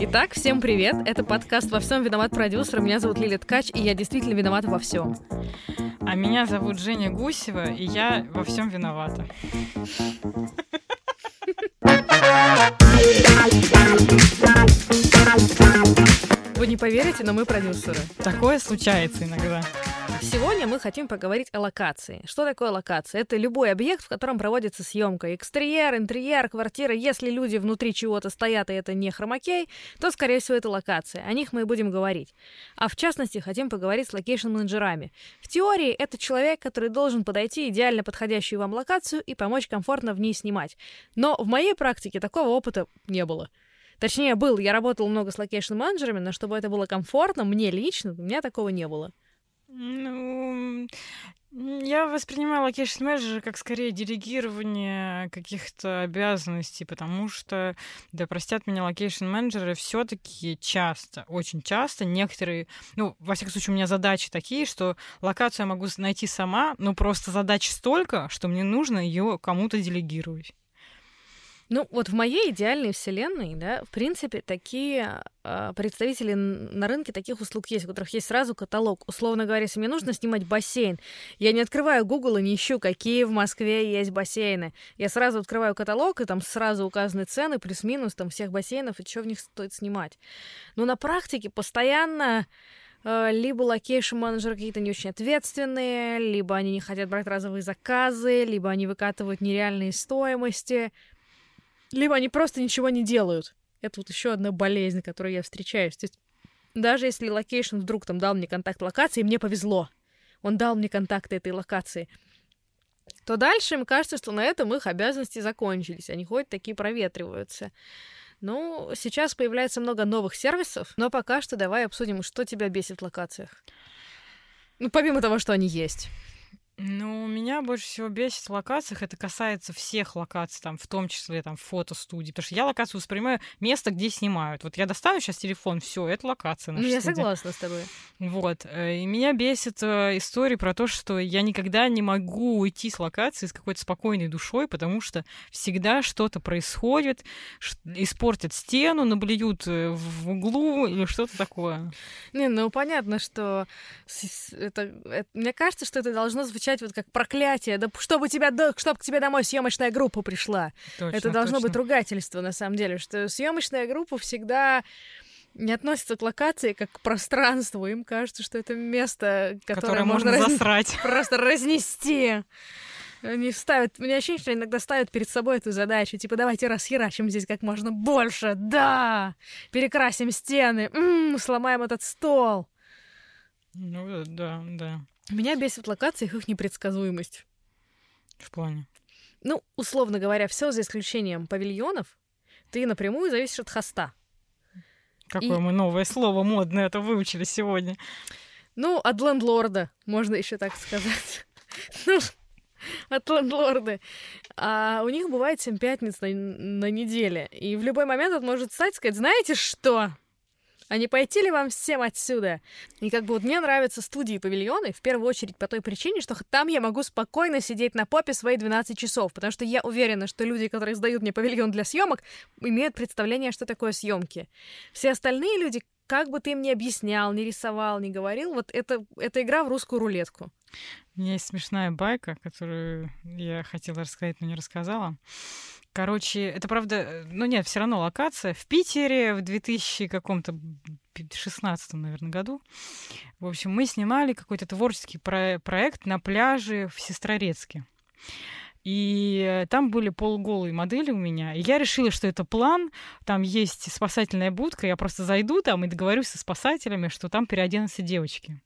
Итак, всем привет! Это подкаст «Во всем виноват продюсер». Меня зовут Лилия Ткач, и я действительно виновата во всем. А меня зовут Женя Гусева, и я во всем виновата. Вы не поверите, но мы продюсеры. Такое случается иногда. Сегодня мы хотим поговорить о локации. Что такое локация? Это любой объект, в котором проводится съемка. Экстерьер, интерьер, квартира. Если люди внутри чего-то стоят, и это не хромакей, то, скорее всего, это локация. О них мы и будем говорить. А в частности, хотим поговорить с location-менеджерами. В теории, это человек, который должен подойти идеально подходящую вам локацию и помочь комфортно в ней снимать. Но в моей практике такого опыта не было. Точнее, был. Я работала много с location-менеджерами, но чтобы это было комфортно, мне лично, у меня такого не было. Ну, я воспринимаю location менеджера как скорее делегирование каких-то обязанностей, потому что, да простят меня location менеджеры, все таки часто, очень часто некоторые, ну, во всяком случае, у меня задачи такие, что локацию я могу найти сама, но просто задач столько, что мне нужно ее кому-то делегировать. Ну, вот в моей идеальной вселенной, да, в принципе, такие э, представители на рынке таких услуг есть, у которых есть сразу каталог. Условно говоря, если мне нужно снимать бассейн, я не открываю Google и не ищу, какие в Москве есть бассейны. Я сразу открываю каталог, и там сразу указаны цены, плюс-минус там всех бассейнов, и что в них стоит снимать. Но на практике постоянно либо location-менеджеры какие-то не очень ответственные, либо они не хотят брать разовые заказы, либо они выкатывают нереальные стоимости либо они просто ничего не делают. Это вот еще одна болезнь, которой я встречаюсь. То есть даже если location вдруг там дал мне контакт локации, мне повезло. Он дал мне контакты этой локации. То дальше им кажется, что на этом их обязанности закончились. Они ходят такие проветриваются. Ну, сейчас появляется много новых сервисов, но пока что давай обсудим, что тебя бесит в локациях. Ну, помимо того, что они есть. Ну, меня больше всего бесит в локациях, это касается всех локаций, там, в том числе там фотостудии, потому что я локацию воспринимаю место, где снимают. Вот я достану сейчас телефон, все, это локация Ну, я студия. согласна с тобой. Вот. э, И меня бесит э, история про то, что я никогда не могу уйти с локации с какой-то спокойной душой, потому что всегда что-то происходит, испортят стену, наблюют э, в углу или что-то такое. Не, ну понятно, что это, это- мне кажется, что это должно звучать вот как проклятие, да чтобы тебя, до- чтоб к тебе домой съемочная группа пришла. Точно, это должно точно. быть ругательство на самом деле, что съемочная группа всегда не относится к локации как к пространству. Им кажется, что это место, которое, Которое можно раз- засрать. просто разнести. Они ставят, мне ощущение, что иногда ставят перед собой эту задачу, типа, давайте расхерачим здесь как можно больше, да, перекрасим стены, м, сломаем этот стол. Ну, да, да. Меня бесит в локациях их непредсказуемость. В плане. Ну, условно говоря, все за исключением павильонов, ты напрямую зависишь от хоста. Какое И- мы новое слово модное это выучили сегодня. Ну, от лендлорда, можно еще так сказать. Ну, от лендлорда. А у них бывает 7 пятниц на, на неделе. И в любой момент он может встать и сказать, знаете что? А не пойти ли вам всем отсюда? И как бы вот мне нравятся студии и павильоны, в первую очередь по той причине, что там я могу спокойно сидеть на попе свои 12 часов, потому что я уверена, что люди, которые сдают мне павильон для съемок, имеют представление, что такое съемки. Все остальные люди, как бы ты им ни объяснял, не рисовал, не говорил, вот это, это игра в русскую рулетку. У меня есть смешная байка, которую я хотела рассказать, но не рассказала. Короче, это правда, ну нет, все равно локация. В Питере в 2000 каком-то 16 наверное, году. В общем, мы снимали какой-то творческий про- проект на пляже в Сестрорецке. И там были полуголые модели у меня. И я решила, что это план. Там есть спасательная будка. Я просто зайду там и договорюсь со спасателями, что там переоденутся девочки.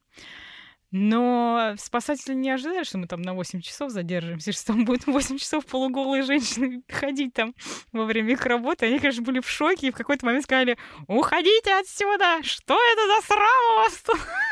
Но спасатели не ожидали, что мы там на 8 часов задержимся, что там будет 8 часов полуголые женщины ходить там во время их работы. Они, конечно, были в шоке и в какой-то момент сказали, уходите отсюда! Что это за срам у вас тут?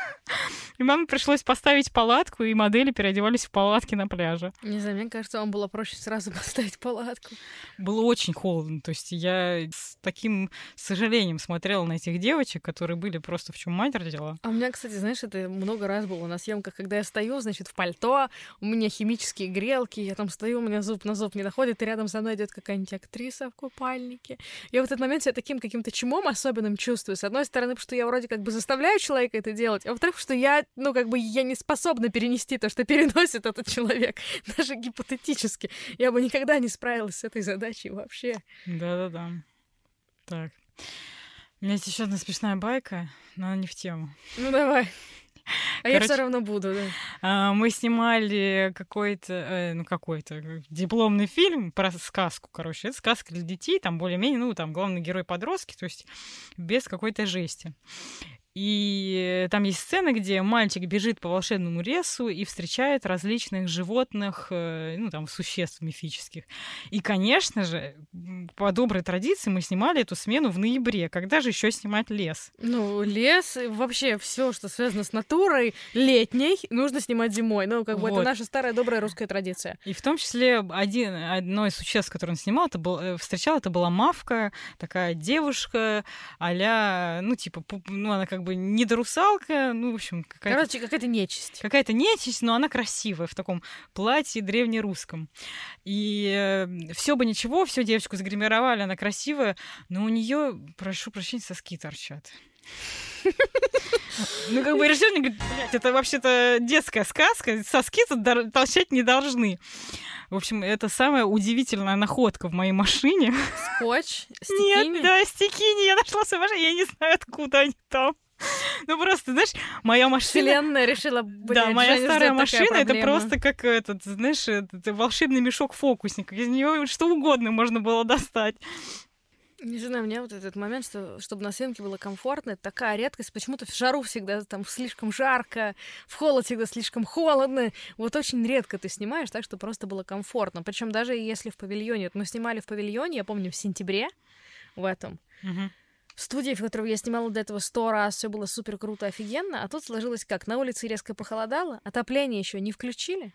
И маме пришлось поставить палатку, и модели переодевались в палатки на пляже. Не знаю, мне кажется, вам было проще сразу поставить палатку. Было очень холодно. То есть я с таким сожалением смотрела на этих девочек, которые были просто в чем мать родила. А у меня, кстати, знаешь, это много раз было на съемках, когда я стою, значит, в пальто, у меня химические грелки, я там стою, у меня зуб на зуб не доходит, и рядом со мной идет какая-нибудь актриса в купальнике. Я в этот момент себя таким каким-то чумом особенным чувствую. С одной стороны, потому что я вроде как бы заставляю человека это делать, а во-вторых, что я, ну, как бы я не способна перенести то, что переносит этот человек, даже гипотетически. Я бы никогда не справилась с этой задачей вообще. Да-да-да. Так. У меня есть еще одна смешная байка, но она не в тему. Ну давай. А я все равно буду, да. а, Мы снимали какой-то, э, ну какой-то дипломный фильм про сказку, короче. Это сказка для детей, там более-менее, ну там главный герой подростки, то есть без какой-то жести. И там есть сцена, где мальчик бежит по волшебному лесу и встречает различных животных, э, ну, там, существ мифических. И, конечно же, по доброй традиции мы снимали эту смену в ноябре. Когда же еще снимать лес? Ну, лес, вообще все, что связано с натурой летней, нужно снимать зимой. Ну, как бы вот. это наша старая добрая русская традиция. И в том числе один, одно из существ, которое он снимал, это был, э, встречал, это была мавка, такая девушка, а ну, типа, ну, она как как бы недорусалка, ну, в общем, какая-то... Короче, какая-то нечисть. Какая-то нечисть, но она красивая в таком платье древнерусском. И э, все бы ничего, все девочку загримировали, она красивая, но у нее, прошу прощения, соски торчат. Ну, как бы режиссер говорит, блядь, это вообще-то детская сказка, соски тут торчать не должны. В общем, это самая удивительная находка в моей машине. Скотч? Стикини? Нет, да, стикини. Я нашла свою машину, я не знаю, откуда они там. Ну просто, знаешь, моя машина... Вселенная решила, Да, моя старая машина, это просто как этот, знаешь, волшебный мешок фокусника. Из нее что угодно можно было достать. Не знаю, мне вот этот момент, что, чтобы на съемке было комфортно, это такая редкость. Почему-то в жару всегда там слишком жарко, в холод всегда слишком холодно. Вот очень редко ты снимаешь так, что просто было комфортно. Причем даже если в павильоне, вот мы снимали в павильоне, я помню, в сентябре в этом. Угу студии, в которой я снимала до этого сто раз, все было супер круто, офигенно, а тут сложилось как? На улице резко похолодало, отопление еще не включили,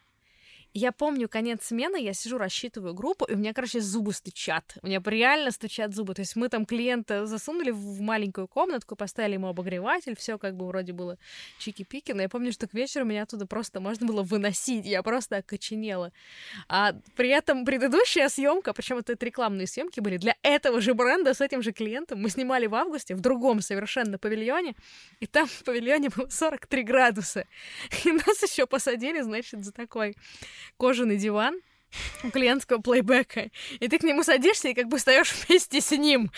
я помню конец смены, я сижу, рассчитываю группу, и у меня, короче, зубы стучат. У меня реально стучат зубы. То есть мы там клиента засунули в маленькую комнатку, поставили ему обогреватель, все как бы вроде было чики-пики, но я помню, что к вечеру меня оттуда просто можно было выносить. Я просто окоченела. А при этом предыдущая съемка, причем это рекламные съемки были для этого же бренда с этим же клиентом, мы снимали в августе в другом совершенно павильоне, и там в павильоне было 43 градуса. И нас еще посадили, значит, за такой кожаный диван у клиентского плейбека, и ты к нему садишься и как бы встаешь вместе с ним.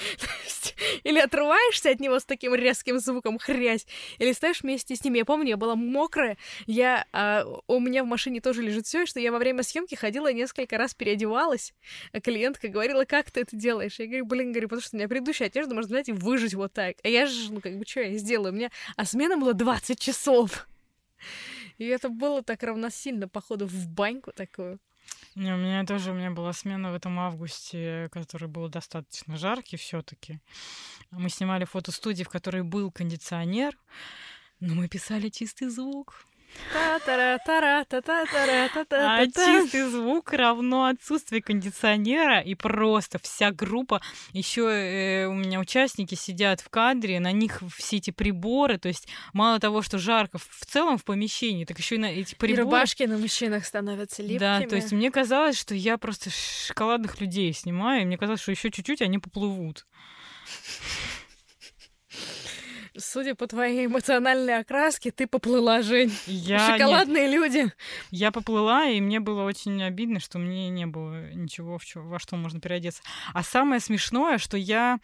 или отрываешься от него с таким резким звуком хрясь, или стоишь вместе с ним. Я помню, я была мокрая, я, а, у меня в машине тоже лежит все, что я во время съемки ходила несколько раз переодевалась, а клиентка говорила, как ты это делаешь? Я говорю, блин, говорю, потому что у меня предыдущая одежда можно взять и выжить вот так. А я же, ну как бы, что я сделаю? У меня, а смена была 20 часов. И это было так равносильно, походу, в баньку такую. Не, у меня тоже у меня была смена в этом августе, который был достаточно жаркий все-таки. Мы снимали фотостудии, в которой был кондиционер, но мы писали чистый звук. А чистый звук равно отсутствие кондиционера, и просто вся группа, еще э, у меня участники сидят в кадре, на них все эти приборы, то есть мало того, что жарко в целом в помещении, так еще и на эти приборы. И рубашки на мужчинах становятся липкими. Да, то есть мне казалось, что я просто шоколадных людей снимаю, и мне казалось, что еще чуть-чуть они поплывут судя по твоей эмоциональной окраске, ты поплыла, Жень. Я Шоколадные нет. люди. Я поплыла, и мне было очень обидно, что мне не было ничего, в чё, во что можно переодеться. А самое смешное, что я,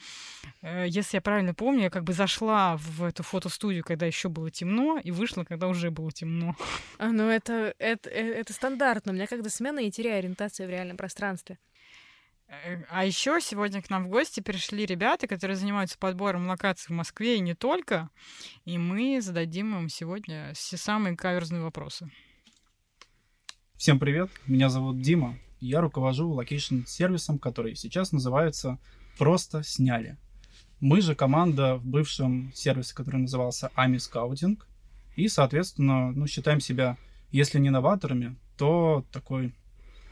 э, если я правильно помню, я как бы зашла в эту фотостудию, когда еще было темно, и вышла, когда уже было темно. А, ну это, это, э, это стандартно. У меня когда смена, я теряю ориентацию в реальном пространстве. Э, а еще сегодня к нам в гости пришли ребята, которые занимаются подбором локаций в Москве и не только. И мы зададим им сегодня все самые каверзные вопросы. Всем привет, меня зовут Дима. Я руковожу location-сервисом, который сейчас называется «Просто сняли». Мы же команда в бывшем сервисе, который назывался Ами Скаутинг. И, соответственно, ну, считаем себя, если не новаторами, то такой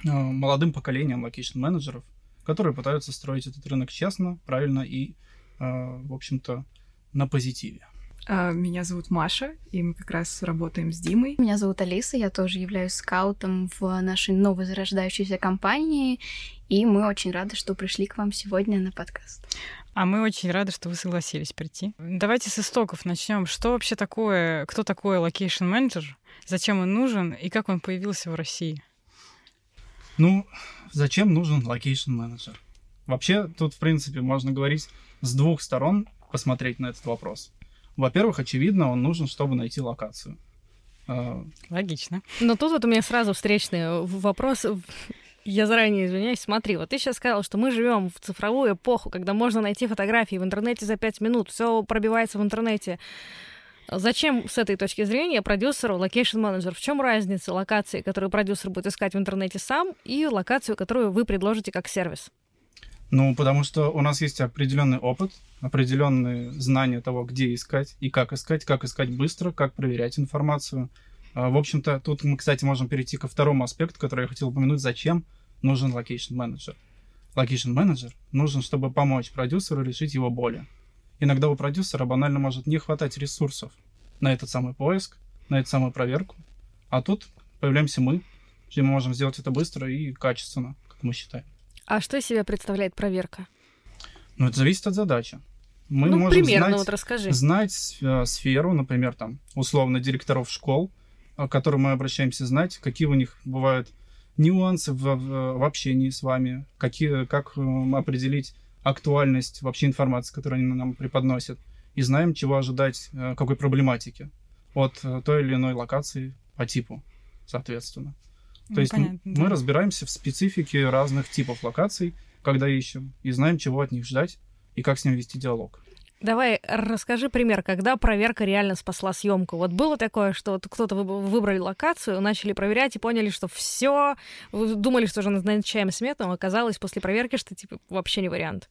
э, молодым поколением location-менеджеров, которые пытаются строить этот рынок честно, правильно и, э, в общем-то, на позитиве. А, меня зовут Маша, и мы как раз работаем с Димой. Меня зовут Алиса, я тоже являюсь скаутом в нашей новой зарождающейся компании, и мы очень рады, что пришли к вам сегодня на подкаст. А мы очень рады, что вы согласились прийти. Давайте с истоков начнем. Что вообще такое, кто такой location менеджер, зачем он нужен и как он появился в России? Ну, зачем нужен location менеджер? Вообще, тут, в принципе, можно говорить с двух сторон, посмотреть на этот вопрос. Во-первых, очевидно, он нужен, чтобы найти локацию. А, Логично. Но тут вот у меня сразу встречный вопрос. Я заранее извиняюсь. Смотри, вот ты сейчас сказал, что мы живем в цифровую эпоху, когда можно найти фотографии в интернете за пять минут, все пробивается в интернете. Зачем с этой точки зрения продюсеру location менеджер? В чем разница локации, которую продюсер будет искать в интернете сам, и локацию, которую вы предложите как сервис? Ну, потому что у нас есть определенный опыт, определенные знания того, где искать и как искать, как искать быстро, как проверять информацию. А, в общем-то, тут мы, кстати, можем перейти ко второму аспекту, который я хотел упомянуть, зачем нужен location менеджер. Location менеджер нужен, чтобы помочь продюсеру решить его боли. Иногда у продюсера банально может не хватать ресурсов на этот самый поиск, на эту самую проверку. А тут появляемся мы, и мы можем сделать это быстро и качественно, как мы считаем. А что из себя представляет проверка? Ну, это зависит от задачи. Мы ну, можем примерно, знать, вот расскажи. знать э, сферу, например, там, условно, директоров школ, к которым мы обращаемся, знать, какие у них бывают нюансы в, в, в общении с вами, какие, как э, определить актуальность вообще информации, которую они нам преподносят, и знаем, чего ожидать, э, какой проблематики от э, той или иной локации по типу, соответственно. То ну, есть понятно, мы да. разбираемся в специфике разных типов локаций, когда ищем, и знаем, чего от них ждать и как с ним вести диалог. Давай расскажи пример, когда проверка реально спасла съемку. Вот было такое, что кто-то выбрали локацию, начали проверять и поняли, что все, думали, что уже назначаем смету, но оказалось после проверки, что типа вообще не вариант.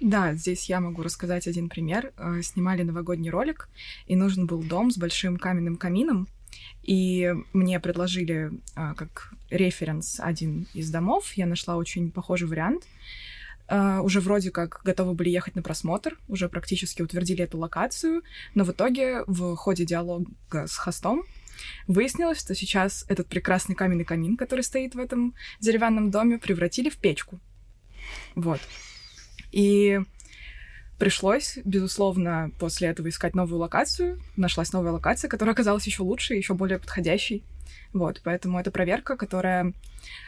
Да, здесь я могу рассказать один пример. Э, снимали новогодний ролик, и нужен был дом с большим каменным камином, и мне предложили а, как референс один из домов. Я нашла очень похожий вариант. А, уже вроде как готовы были ехать на просмотр, уже практически утвердили эту локацию, но в итоге в ходе диалога с хостом выяснилось, что сейчас этот прекрасный каменный камин, который стоит в этом деревянном доме, превратили в печку. Вот. И Пришлось, безусловно, после этого искать новую локацию. Нашлась новая локация, которая оказалась еще лучше, еще более подходящей. Вот, поэтому это проверка, которая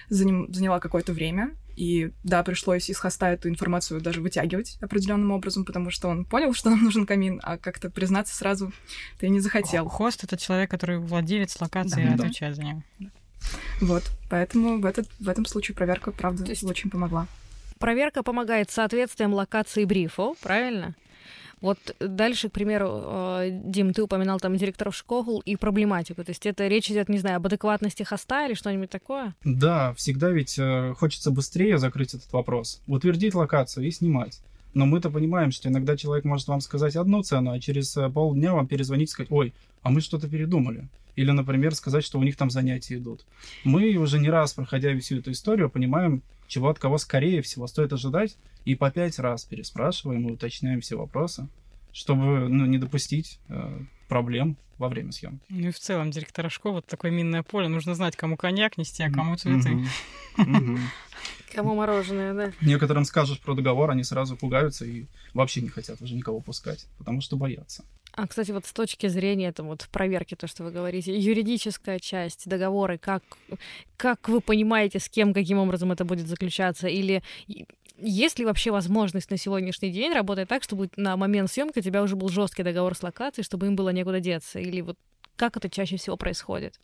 заняла какое-то время. И да, пришлось из хоста эту информацию даже вытягивать определенным образом, потому что он понял, что нам нужен камин, а как-то признаться сразу ты не захотел. Хост это человек, который владелец локации да, и отвечает за него. Вот, поэтому в, этот, в этом случае проверка, правда, есть... очень помогла. Проверка помогает соответствием локации брифу, правильно? Вот дальше, к примеру, э, Дим, ты упоминал там директоров школ и проблематику. То есть это речь идет, не знаю, об адекватности хоста или что-нибудь такое? Да, всегда ведь э, хочется быстрее закрыть этот вопрос, утвердить локацию и снимать. Но мы-то понимаем, что иногда человек может вам сказать одну цену, а через э, полдня вам перезвонить и сказать, ой, а мы что-то передумали. Или, например, сказать, что у них там занятия идут. Мы уже не раз, проходя всю эту историю, понимаем, чего от кого скорее всего стоит ожидать, и по пять раз переспрашиваем и уточняем все вопросы, чтобы ну, не допустить э, проблем во время съемки. Ну и в целом директора школы вот такое минное поле. Нужно знать, кому коньяк нести, а кому цветы. Кому мороженое, да. Некоторым скажешь про договор, они сразу пугаются и вообще не хотят уже никого пускать, потому что боятся. А, кстати, вот с точки зрения там, вот, проверки, то, что вы говорите, юридическая часть, договоры, как, как вы понимаете, с кем, каким образом это будет заключаться, или есть ли вообще возможность на сегодняшний день работать так, чтобы на момент съемки у тебя уже был жесткий договор с локацией, чтобы им было некуда деться? Или вот как это чаще всего происходит?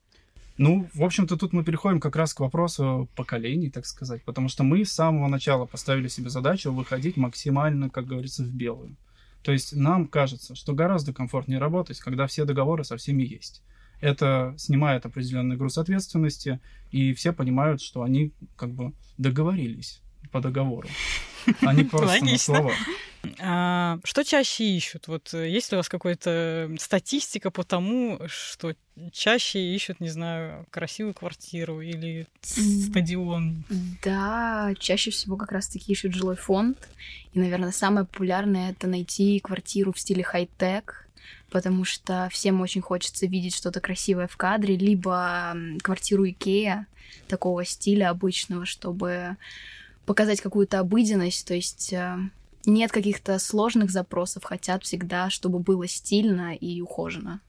Ну, в общем-то, тут мы переходим как раз к вопросу поколений, так сказать, потому что мы с самого начала поставили себе задачу выходить максимально, как говорится, в белую. То есть нам кажется, что гораздо комфортнее работать, когда все договоры со всеми есть. Это снимает определенный груз ответственности, и все понимают, что они как бы договорились по договору, а не просто на словах. А, что чаще ищут? Вот э, есть ли у вас какая-то статистика по тому, что чаще ищут, не знаю, красивую квартиру или стадион? Да, чаще всего как раз-таки ищут жилой фонд. И, наверное, самое популярное — это найти квартиру в стиле хай-тек, потому что всем очень хочется видеть что-то красивое в кадре, либо квартиру Икея такого стиля обычного, чтобы показать какую-то обыденность, то есть э, нет каких-то сложных запросов, хотят всегда, чтобы было стильно и ухоженно.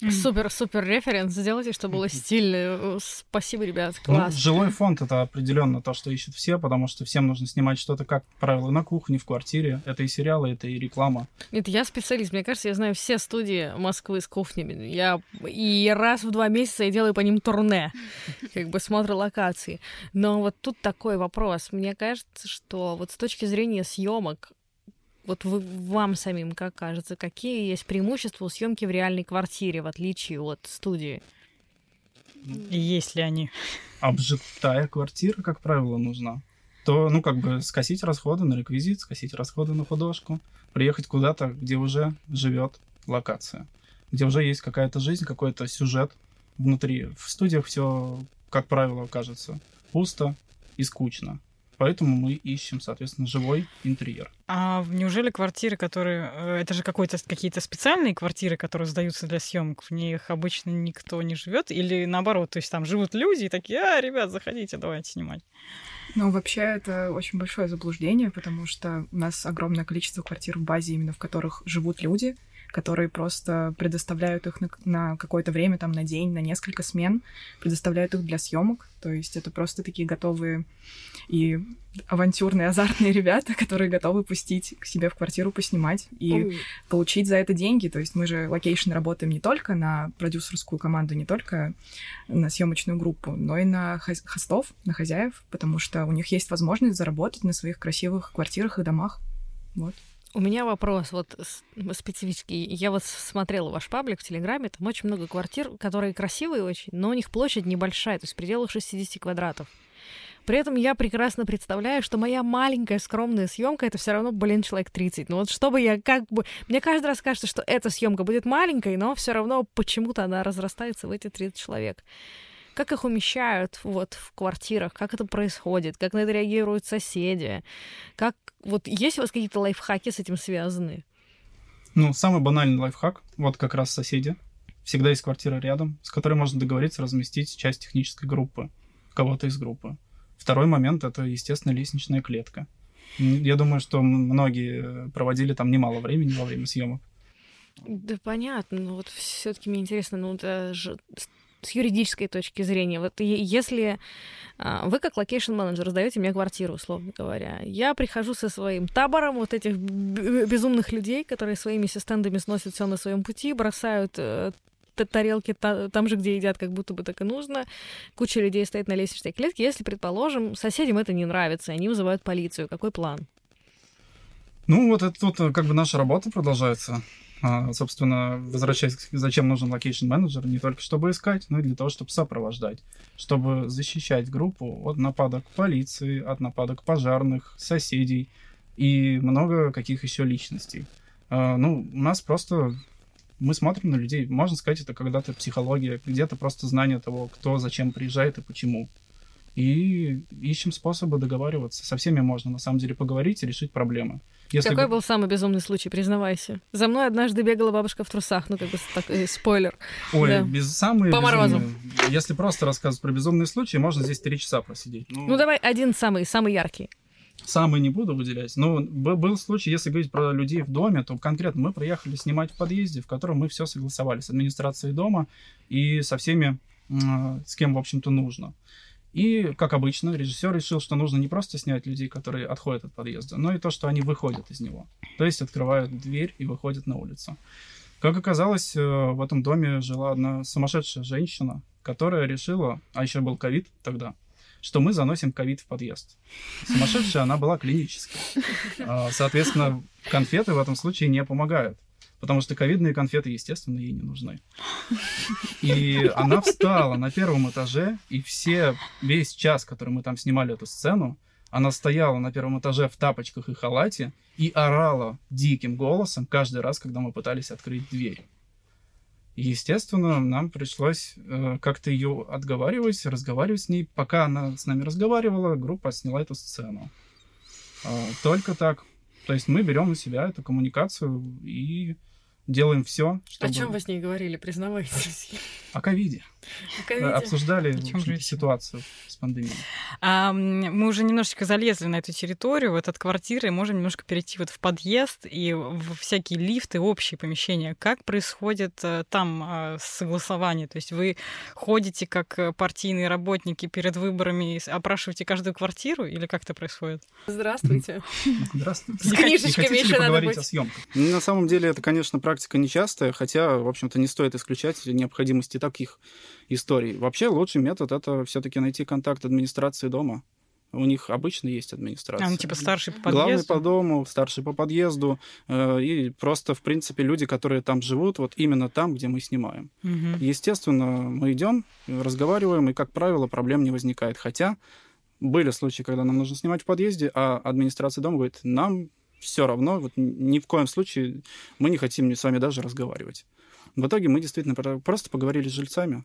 Супер-супер референс сделайте, чтобы было стильно. Спасибо, ребят, Ну, класс. жилой фонд это определенно то, что ищут все, потому что всем нужно снимать что-то, как правило, на кухне, в квартире. Это и сериалы, это и реклама. Нет, я специалист. Мне кажется, я знаю все студии Москвы с кухнями. Я и раз в два месяца я делаю по ним турне, как бы смотрю локации. Но вот тут такой вопрос. Мне кажется, что вот с точки зрения съемок, вот вы, вам самим как кажется, какие есть преимущества у съемки в реальной квартире, в отличие от студии? И есть ли они? Обжитая квартира, как правило, нужна. То, ну, как бы скосить расходы на реквизит, скосить расходы на художку, приехать куда-то, где уже живет локация, где уже есть какая-то жизнь, какой-то сюжет внутри. В студиях все, как правило, кажется пусто и скучно. Поэтому мы ищем, соответственно, живой интерьер. А неужели квартиры, которые... э, Это же какой-то, какие-то специальные квартиры, которые сдаются для съемок, в них обычно никто не живет? Или наоборот, то есть там живут люди и такие, а, ребят, заходите, давайте снимать. Ну, вообще, это очень большое заблуждение, потому что у нас огромное количество квартир в базе, именно в которых живут люди, которые просто предоставляют их на, на какое-то время, там, на день, на несколько смен, предоставляют их для съемок. То есть это просто такие готовые и авантюрные, азартные ребята, которые готовы пустить к себе в квартиру поснимать и Ой. получить за это деньги. То есть мы же location работаем не только на продюсерскую команду, не только на съемочную группу, но и на хос- хостов, на хозяев, потому что у них есть возможность заработать на своих красивых квартирах и домах. Вот. У меня вопрос вот специфический. Я вот смотрела ваш паблик в Телеграме, там очень много квартир, которые красивые очень, но у них площадь небольшая, то есть в пределах 60 квадратов. При этом я прекрасно представляю, что моя маленькая скромная съемка это все равно, блин, человек 30. Ну вот чтобы я как бы... Мне каждый раз кажется, что эта съемка будет маленькой, но все равно почему-то она разрастается в эти 30 человек. Как их умещают вот в квартирах, как это происходит, как на это реагируют соседи, как вот есть у вас какие-то лайфхаки с этим связаны? Ну, самый банальный лайфхак, вот как раз соседи. Всегда есть квартира рядом, с которой можно договориться разместить часть технической группы, кого-то из группы. Второй момент — это, естественно, лестничная клетка. Я думаю, что многие проводили там немало времени во время съемок. Да понятно, но вот все-таки мне интересно, ну это же с- юридической точки зрения, вот если а, вы как location менеджер сдаете мне квартиру, условно говоря, я прихожу со своим табором вот этих безумных людей, которые своими стендами сносят все на своем пути, бросают э, тарелки та- там же, где едят, как будто бы так и нужно. Куча людей стоит на лестничной клетке. Если, предположим, соседям это не нравится, они вызывают полицию, какой план? Ну, вот это тут э, как бы наша работа продолжается. А, собственно, возвращаясь, зачем нужен location менеджер, не только чтобы искать, но и для того, чтобы сопровождать, чтобы защищать группу от нападок полиции, от нападок пожарных, соседей и много каких еще личностей. А, ну, у нас просто мы смотрим на людей. Можно сказать, это когда-то психология, где-то просто знание того, кто зачем приезжает и почему. И ищем способы договариваться. Со всеми можно, на самом деле, поговорить и решить проблемы. Если Какой г- был самый безумный случай, признавайся? За мной однажды бегала бабушка в трусах, ну как бы так, э, спойлер. Ой, Да. без самые По морозу. безумные. Если просто рассказывать про безумные случаи, можно здесь три часа просидеть. Ну давай один самый, самый яркий. Самый не буду выделять. Но был случай, если говорить про людей в доме, то конкретно мы приехали снимать в подъезде, в котором мы все согласовали с администрацией дома и со всеми, с кем, в общем-то, нужно. И, как обычно, режиссер решил, что нужно не просто снять людей, которые отходят от подъезда, но и то, что они выходят из него. То есть открывают дверь и выходят на улицу. Как оказалось, э, в этом доме жила одна сумасшедшая женщина, которая решила, а еще был ковид тогда, что мы заносим ковид в подъезд. Сумасшедшая она была клинически. А, Соответственно, конфеты в этом случае не помогают. Потому что ковидные конфеты, естественно, ей не нужны. И она встала на первом этаже, и все, весь час, который мы там снимали эту сцену, Она стояла на первом этаже в тапочках и халате и орала диким голосом каждый раз, когда мы пытались открыть дверь. И, естественно, нам пришлось э, как-то ее отговаривать, разговаривать с ней. Пока она с нами разговаривала, группа сняла эту сцену. Э, только так. То есть мы берем на себя эту коммуникацию и делаем все, чтобы... О чем вы с ней говорили, признавайтесь? О ковиде. Ковиде. Обсуждали О чем же еще? ситуацию с пандемией. А, мы уже немножечко залезли на эту территорию, вот от квартиры, и можем немножко перейти вот в подъезд и в всякие лифты, общие помещения. Как происходит э, там э, согласование? То есть вы ходите как э, партийные работники перед выборами и опрашиваете каждую квартиру или как это происходит? Здравствуйте. Здравствуйте. С книжечками еще надо быть. о съемках? На самом деле это, конечно, практика нечастая, хотя, в общем-то, не стоит исключать необходимости таких историй. Вообще лучший метод это все-таки найти контакт администрации дома. У них обычно есть администрация. А, ну типа старший по Главный подъезду? по дому, старший по подъезду. э, и просто, в принципе, люди, которые там живут, вот именно там, где мы снимаем. Мгм. Естественно, мы идем, разговариваем, и, как правило, проблем не возникает. Хотя были случаи, когда нам нужно снимать в подъезде, а администрация дома говорит, нам все равно, вот ни в коем случае мы не хотим с вами даже разговаривать. В итоге мы действительно про- просто поговорили с жильцами.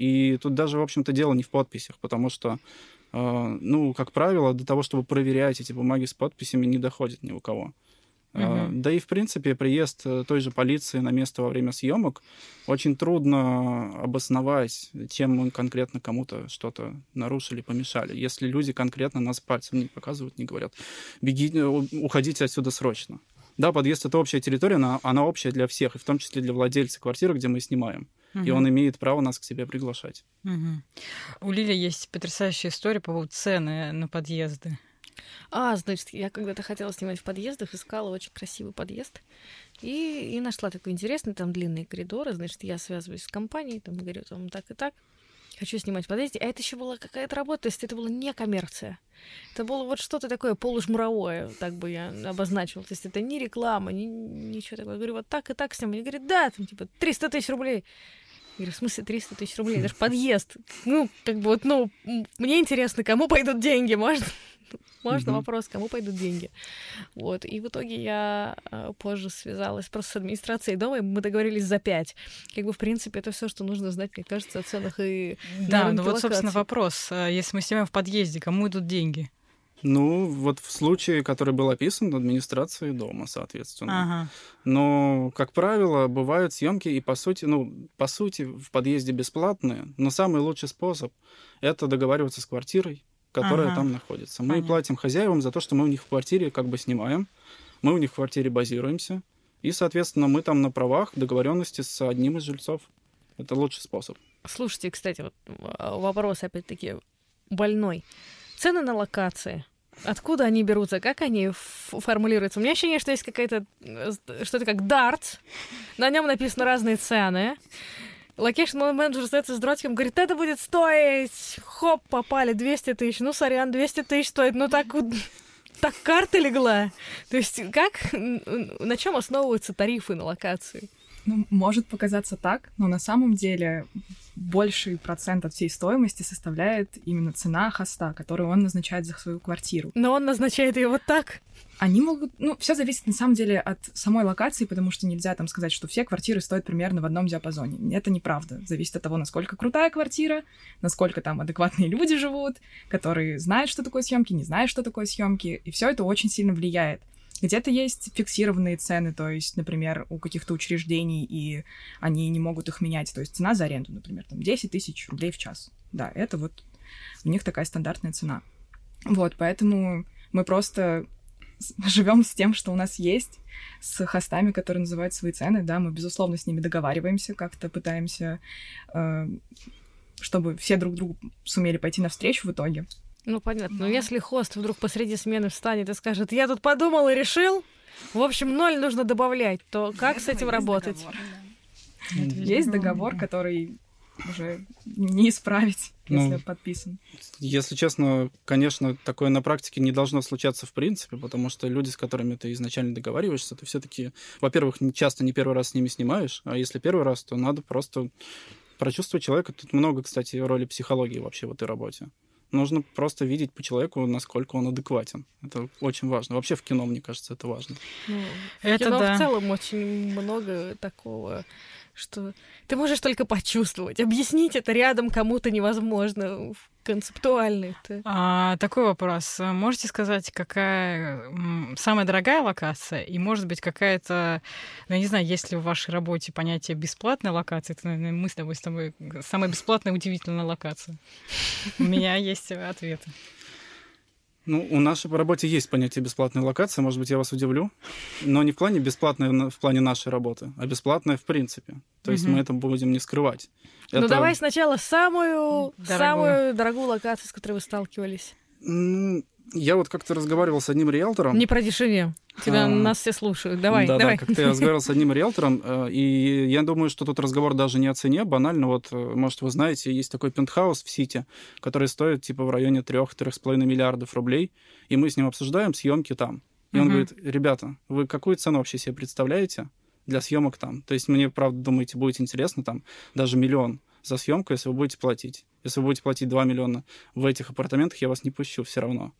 И тут даже, в общем-то, дело не в подписях, потому что, э, ну, как правило, до того, чтобы проверять эти бумаги с подписями, не доходит ни у кого. Э, Мгм. Да и, в принципе, приезд э, той же полиции на место во время съемок очень трудно обосновать, чем мы конкретно кому-то что-то нарушили, помешали. Если люди конкретно нас пальцем не показывают, не говорят, беги, э, уходите отсюда срочно. Да, подъезд это общая территория, она, она общая для всех, и в том числе для владельца квартиры, где мы снимаем. И Мгм. он имеет право нас к себе приглашать. Мгм. У Лили есть потрясающая история по поводу цены на подъезды. А, значит, я когда-то хотела снимать в подъездах, искала очень красивый подъезд. И, и нашла такой интересный, там длинные коридоры. Значит, я связываюсь с компанией, там говорю, там так и так. Хочу снимать в. А это еще была какая-то работа, то есть это была не коммерция. Это было вот что-то такое полужмуровое, так бы я обозначила. То есть это не реклама, ни, ничего такого. Я говорю, вот так и так снимать. Они говорят, да, там типа 300 тысяч рублей. Я говорю, в смысле 300 тысяч рублей? Это же подъезд. Ну, как бы вот, ну, мне интересно, кому пойдут деньги, можно? Можно вопрос, кому пойдут деньги? Вот. И в итоге я э, позже связалась просто с администрацией дома, и мы договорились за пять. Как бы, в принципе, это все, что нужно знать, мне кажется, о ценах и Да, ну вот, собственно, локаций. вопрос. А Если мы снимаем в подъезде, кому идут деньги? Ну, вот в случае, который был описан, администрации дома, соответственно. Ага. Но, как правило, бывают съемки и по сути, ну, по сути, в подъезде бесплатные, но самый лучший способ это договариваться с квартирой, которая Ага. там находится. Мы Понятно. платим хозяевам за то, что мы у них в квартире как бы снимаем, мы у них в квартире базируемся, и, соответственно, мы там на правах договоренности с одним из жильцов. Это лучший способ. Слушайте, кстати, вот э, вопрос опять-таки больной. Цены на локации. Откуда они берутся? Как они формулируются? У меня ощущение, что есть какая-то... э, Что-то как дартс. На нем написаны разные цены. Location менеджер встает с дротиком, говорит, это будет стоить... Хоп, попали, 200 тысяч. Ну, сорян, 200 тысяч стоит. Ну, так вот... Так карта легла. То есть как... На чем основываются тарифы на локации? Ну, может показаться так, но на самом деле больший процент от всей стоимости составляет именно цена хоста, которую он назначает за свою квартиру. Но он назначает ее вот так. Они могут... Ну, все зависит на самом деле от самой локации, потому что нельзя там сказать, что все квартиры стоят примерно в одном диапазоне. Это неправда. Зависит от того, насколько крутая квартира, насколько там адекватные люди живут, которые знают, что такое съемки, не знают, что такое съемки, и все это очень сильно влияет. Где-то есть фиксированные цены, то есть, например, у каких-то учреждений, и они не могут их менять. То есть цена за аренду, например, там 10 тысяч рублей в час. Да, это вот у них такая стандартная цена. Вот, поэтому мы просто живем с тем, что у нас есть, с хостами, которые называют свои цены, да, мы, безусловно, с ними договариваемся, как-то пытаемся, э, чтобы все друг другу сумели пойти навстречу в итоге. Ну, понятно. Но Ну. если хост вдруг посреди смены встанет и скажет, я тут подумал и решил, в общем, ноль нужно добавлять, то как с этим работать? Есть договор, который уже не исправить, если Ну, подписан. Если честно, конечно, такое на практике не должно случаться в принципе, потому что люди, с которыми ты изначально договариваешься, ты все-таки, во-первых, часто не первый раз с ними снимаешь, а если первый раз, то надо просто прочувствовать человека. Тут много, кстати, роли психологии вообще в этой работе. Нужно просто видеть по человеку, насколько он адекватен. Это очень важно. Вообще в кино, мне кажется, это важно. Ну, в Это кино да. в целом очень много такого, что ты можешь только почувствовать. Объяснить это рядом кому-то невозможно. Концептуально это. А, такой вопрос. Можете сказать, какая самая дорогая локация? И, может быть, какая-то... Ну, я не знаю, есть ли в вашей работе понятие бесплатной локации? Это, наверное, мы с тобой, с тобой самая бесплатная удивительная локация. У меня есть ответы. Ну, у нас по работе есть понятие бесплатной локации, может быть, я вас удивлю, но не в плане бесплатной в плане нашей работы, а бесплатная в принципе. То есть Мгм. мы это будем не скрывать. Ну Это- давай сначала самую Дорогую. самую дорогую локацию, с которой вы сталкивались. Ну, я вот как-то разговаривал с одним риэлтором. Не про дешеве. Тебя А. нас все слушают. Давай, да, давай. Да, как-то я разговаривал с одним риэлтором, э, и я думаю, что тут разговор даже не о цене, банально, вот, э, может, вы знаете, есть такой пентхаус в Сити, который стоит типа в районе 3-3,5 миллиардов рублей, и мы с ним обсуждаем съемки там. И он Мгм. говорит, ребята, вы какую цену вообще себе представляете для съемок там? То есть мне, правда, думаете, будет интересно там даже миллион за съемку, если вы будете платить. Если вы будете платить 2 миллиона в этих апартаментах, я вас не пущу все равно.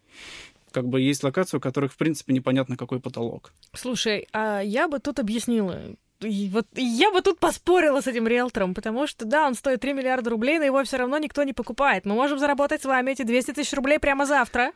Как бы есть локации, у которых, в принципе, непонятно, какой потолок. Слушай, а я бы тут объяснила. И вот я бы тут поспорила с этим риэлтором, потому что, да, он стоит 3 миллиарда рублей, но его все равно никто не покупает. Мы можем заработать с вами эти 200 тысяч рублей прямо завтра.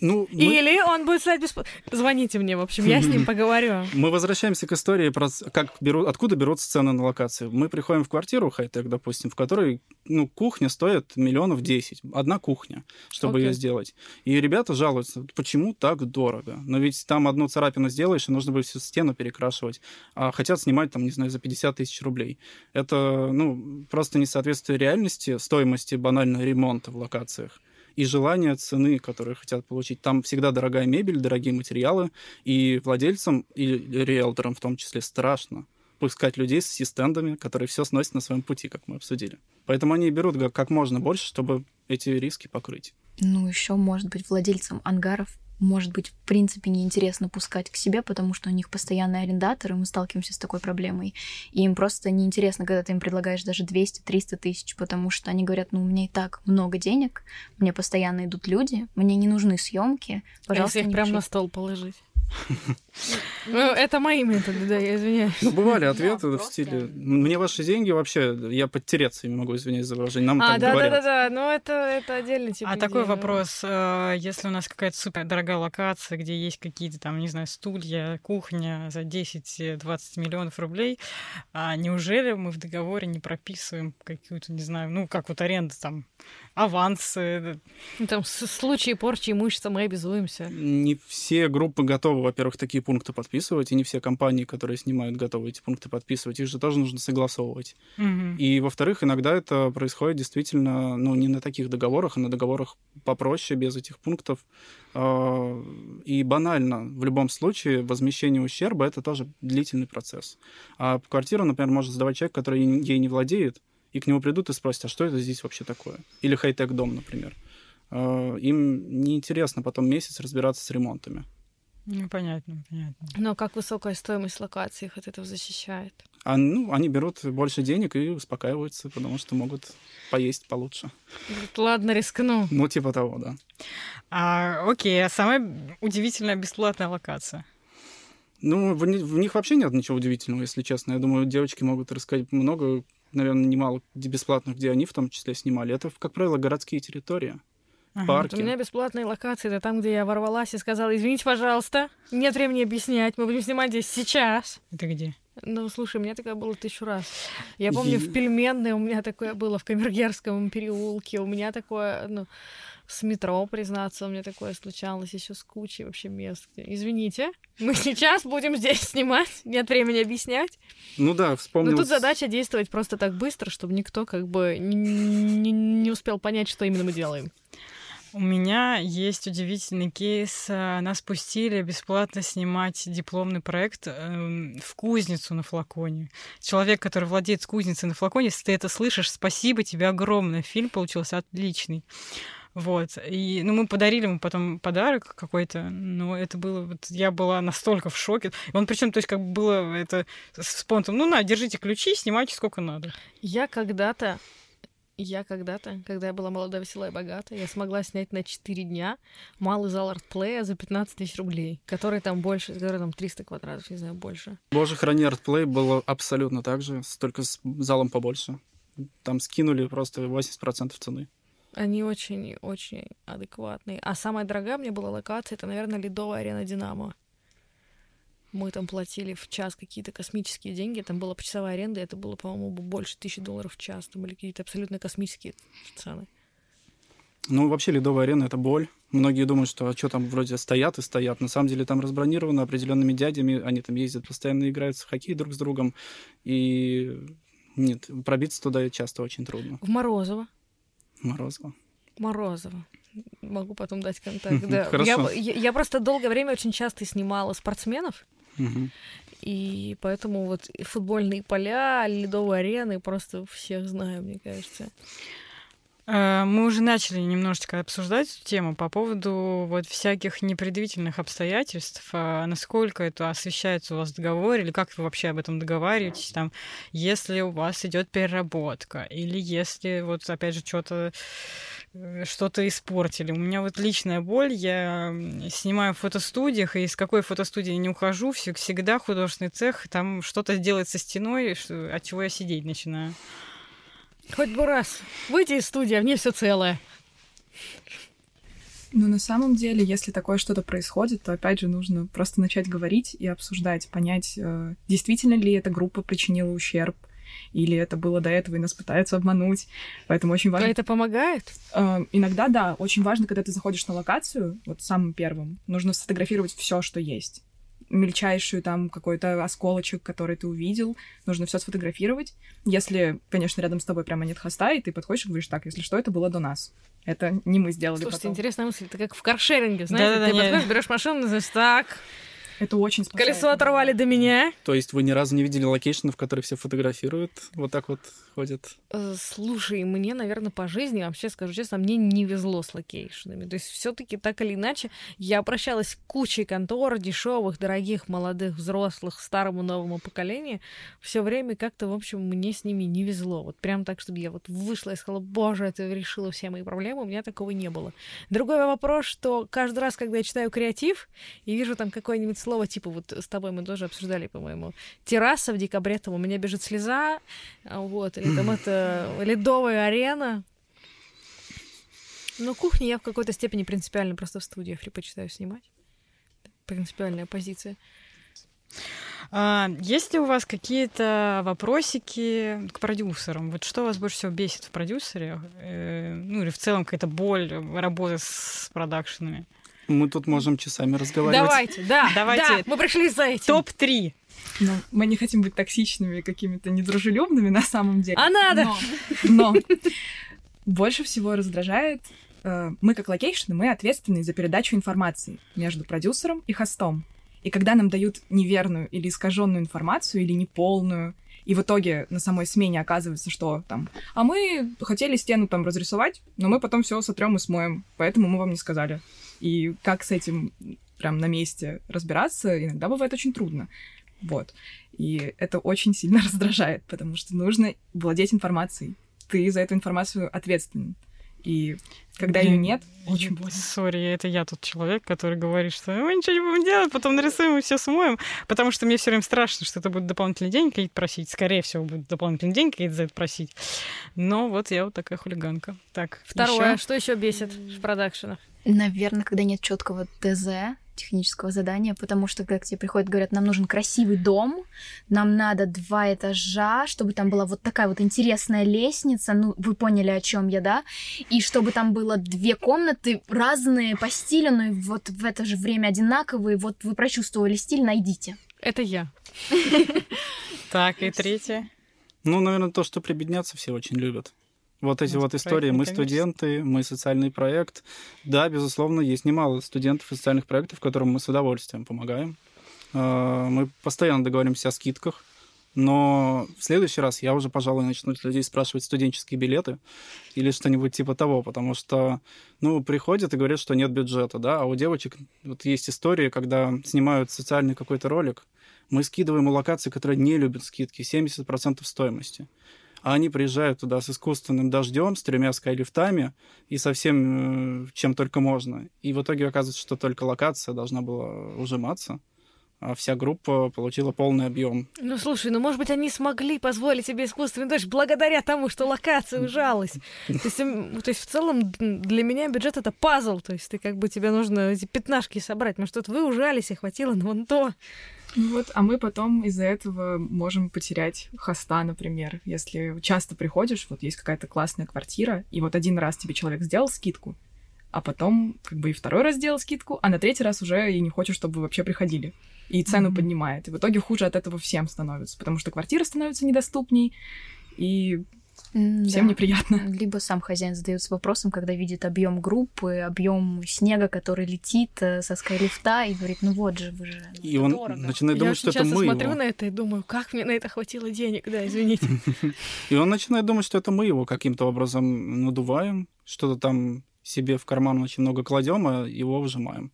Ну, мы- Или он будет стоить бесплатно. Звоните мне, в общем, я с ним поговорю. Мы возвращаемся к истории про как берут, откуда берутся цены на локации. Мы приходим в квартиру хай-тек, допустим, в которой ну, кухня стоит миллионов 10. Одна кухня, чтобы Окей. ее сделать. И ребята жалуются, почему так дорого? Но ведь там одну царапину сделаешь, и нужно будет всю стену перекрашивать. А хотят снимать, там, не знаю, за 50 тысяч рублей. Это, ну, просто несоответствие реальности, стоимости банально ремонта в локациях и желание цены, которые хотят получить. Там всегда дорогая мебель, дорогие материалы, и владельцам, и риэлторам в том числе, страшно пускать людей с ассистентами, которые все сносят на своем пути, как мы обсудили. Поэтому они берут как можно больше, чтобы эти риски покрыть. Ну, еще, может быть, владельцам ангаров может быть, в принципе, неинтересно пускать к себе, потому что у них постоянные арендаторы, мы сталкиваемся с такой проблемой. И им просто неинтересно, когда ты им предлагаешь даже 200-300 тысяч, потому что они говорят, ну, у меня и так много денег, мне постоянно идут люди, мне не нужны съемки, А пожалуйста, если их прямо на пишите». стол положить? Ну, это мои методы, да, я извиняюсь. Ну, бывали ответы в стиле «Мне ваши деньги вообще, я подтереться ими могу, извиняюсь за выражение». Нам А, так да, да, говорят. да, да, ну это, это отдельный тип А такой ну. вопрос, э, если у нас какая-то супер дорогая локация, где есть какие-то там, не знаю, стулья, кухня за 10-20 миллионов рублей, а неужели мы в договоре не прописываем какую-то, не знаю, ну, как вот аренда там, авансы, Ну, Там с- случаи порчи имущества мы обязуемся. Не все группы готовы, во-первых, такие пункты подписывать, и не все компании, которые снимают, готовы эти пункты подписывать. Их же тоже нужно согласовывать. Мгм. И, во-вторых, иногда это происходит действительно, ну, не на таких договорах, а на договорах попроще, без этих пунктов. А, И банально, в любом случае, возмещение ущерба — это тоже длительный процесс. А квартиру, например, может сдавать человек, который ей- ей не владеет, и к нему придут и спросят, а что это здесь вообще такое? Или хай-тек дом, например. А, Им неинтересно потом месяц разбираться с ремонтами. Ну, понятно, понятно. Но как высокая стоимость локации их от этого защищает? А, ну, они берут больше денег и успокаиваются, потому что могут поесть получше. Говорит, Ладно, рискну. Ну, типа того, да. А, окей, а самая удивительная бесплатная локация? Ну, в, в них вообще нет ничего удивительного, если честно. Я думаю, девочки могут рассказать много, наверное, немало бесплатных, где они в том числе снимали. Это, как правило, городские территории. Ага. Парк. Вот у меня бесплатные локации, это там, где я ворвалась и сказала, извините, пожалуйста, нет времени объяснять, мы будем снимать здесь сейчас. Это где? Ну, слушай, у меня такое было тысячу раз. Я помню, Е- в Пельменной у меня такое было, в Камергерском переулке, у меня такое, ну, с метро, признаться, у меня такое случалось еще с кучей вообще мест. где- Извините, мы сейчас будем здесь снимать, нет времени объяснять. Ну да, Но вспомнил... тут задача действовать просто так быстро, чтобы никто как бы не, не- не успел понять, что именно мы делаем. У меня есть удивительный кейс. А, Нас пустили бесплатно снимать дипломный проект эм, в кузницу на флаконе. Человек, который владеет кузницей на флаконе, если ты это слышишь, спасибо тебе огромное. Фильм получился отличный. Вот. И, ну, мы подарили ему потом подарок какой-то, но это было... Вот, я была настолько в шоке. И он причем, то есть, как бы было это с понтом, ну, на, держите ключи, снимайте сколько надо. Я когда-то Я когда-то, когда я была молода, весела и богата, я смогла снять на 4 дня малый зал артплея за 15 тысяч рублей, который там больше, который там 300 квадратов, не знаю, больше. Боже, храни артплей было абсолютно так же, только с залом побольше. Там скинули просто 80% цены. Они очень-очень адекватные. А самая дорогая мне была локация, это, наверное, ледовая арена «Динамо». Мы там платили в час какие-то космические деньги. Там была почасовая аренда, и это было, по-моему, больше тысячи долларов в час. Там были какие-то абсолютно космические цены. Ну, вообще, ледовая арена — это боль. Многие думают, что а что там вроде стоят и стоят. На самом деле там разбронировано определенными дядями. Они там ездят, постоянно играют в хоккей друг с другом. И нет, пробиться туда часто очень трудно. В Морозово. Морозово. Морозово. Могу потом дать контакт. Да. Хорошо. Я, я, я просто долгое время очень часто снимала спортсменов. И поэтому вот футбольные поля, ледовые арены просто всех знаю, мне кажется. Э, Мы уже начали немножечко обсуждать эту тему по поводу вот всяких непредвидительных обстоятельств, а насколько это освещается у вас в договоре, или как вы вообще об этом договариваетесь, там, если у вас идет переработка, или если вот опять же что-то э, что-то испортили. У меня вот личная боль, я снимаю в фотостудиях, и из какой фотостудии не ухожу, всегда художественный цех, там что-то делает со стеной, от чего я сидеть начинаю. Хоть бы раз выйти из студии, а в ней все целое. Ну, на самом деле, если такое что-то происходит, то, опять же, нужно просто начать говорить и обсуждать, понять, э, действительно ли эта группа причинила ущерб, или это было до этого, и нас пытаются обмануть. Поэтому очень А важно... это помогает? Э, Иногда, да, очень важно, когда ты заходишь на локацию, вот самым первым, нужно сфотографировать все, что есть. Мельчайшую там какой-то осколочек, который ты увидел, нужно все сфотографировать. Если, конечно, рядом с тобой прямо нет хоста, и ты подходишь и говоришь, так, если что, это было до нас. Это не мы сделали Слушайте, потом. интересная мысль. Это как в каршеринге, знаете, Да-да-да, ты я- подходишь, берешь машину, знаешь, так, Это очень спасает. колесо оторвали до меня. То есть вы ни разу не видели location, в которых все фотографируют, вот так вот ходят? Э, Слушай, мне, наверное, по жизни, вообще скажу честно, мне не везло с location ами. То есть все таки так или иначе, я обращалась к куче контор, дешевых, дорогих, молодых, взрослых, старому, новому поколению. Все время как-то, в общем, мне с ними не везло. Вот прям так, чтобы я вот вышла и сказала, боже, это решило все мои проблемы, у меня такого не было. Другой вопрос, что каждый раз, когда я читаю креатив и вижу там какое-нибудь слово, типа вот с тобой мы тоже обсуждали, по-моему, терраса в декабре, там у меня бежит слеза, а, вот, или там это ледовая арена. Ну, кухню я в какой-то степени принципиально просто в студиях предпочитаю снимать. Принципиальная позиция. А, есть ли у вас какие-то вопросики к продюсерам? Вот что вас больше всего бесит в продюсере? Э, ну или в целом какая-то боль работы с продакшенами? Мы тут можем часами разговаривать. Давайте, да, Давайте. да, мы пришли за этим. Топ-3. Ну, мы не хотим быть токсичными, какими-то недружелюбными на самом деле. А надо! Но, но больше всего раздражает... э, Мы, как location ы, мы ответственны за передачу информации между продюсером и хостом. И когда нам дают неверную или искаженную информацию, или неполную, и в итоге на самой смене оказывается, что там, а мы хотели стену там разрисовать, но мы потом все сотрем и смоем, поэтому мы вам не сказали. И как с этим прям на месте разбираться, иногда бывает очень трудно. Вот. И это очень сильно раздражает, потому что нужно владеть информацией. Ты за эту информацию ответственен. И когда ее нет, очень больно. Сори, это я тот человек, который говорит, что мы ничего не будем делать, потом нарисуем и все смоем, потому что мне все время страшно, что это будут дополнительные деньги какие-то просить. Скорее всего, будут дополнительные деньги какие-то за это просить. Но вот я вот такая хулиганка. Так, Второе, ещё? что еще бесит в продакшенах? Наверное, когда нет четкого ТЗ, технического задания, потому что, как тебе приходят, говорят, нам нужен красивый дом, нам надо два этажа, чтобы там была вот такая вот интересная лестница, ну, вы поняли, о чем я, да? И чтобы там было две комнаты разные по стилю, но и вот в это же время одинаковые, вот вы прочувствовали стиль, найдите. Это я. Так, и третье. Ну, наверное, то, что прибедняться все очень любят. Вот эти вот истории. Мы студенты, мы социальный проект. Да, безусловно, есть немало студентов и социальных проектов, которым мы с удовольствием помогаем. А, Мы постоянно договоримся о скидках. Но в следующий раз я уже, пожалуй, начну людей спрашивать студенческие билеты или что-нибудь типа того, потому что, ну, приходят и говорят, что нет бюджета, да, а у девочек вот есть истории, когда снимают социальный какой-то ролик, мы скидываем у локаций, которые не любят скидки, 70% стоимости. А они приезжают туда с искусственным дождем, с тремя скайлифтами и со всем, э, чем только можно. И в итоге оказывается, что только локация должна была ужиматься вся группа получила полный объем. Ну слушай, ну может быть они смогли позволить себе искусственный дождь благодаря тому, что локация ужалась. То есть, то есть в целом для меня бюджет это пазл, то есть ты как бы тебе нужно эти пятнашки собрать. Может, вот вы ужались и хватило на вон то. Ну вот, а мы потом из-за этого можем потерять хоста, например. Если часто приходишь, вот есть какая-то классная квартира, и вот один раз тебе человек сделал скидку, а потом как бы и второй раз сделал скидку, а на третий раз уже и не хочешь, чтобы вы вообще приходили. И цену mm-hmm. поднимает. И в итоге хуже от этого всем становится, потому что квартира становится недоступней, и Всем да. неприятно. Либо сам хозяин задается вопросом, когда видит объем группы, объем снега, который летит э, со скайлифта, и говорит, ну вот же, вы же. Ну, и он дорого. начинает думать, Я что это мы. Я смотрю его. на это и думаю, как мне на это хватило денег, да, извините. И он начинает думать, что это мы его каким-то образом надуваем, что-то там себе в карман очень много кладем, а его выжимаем,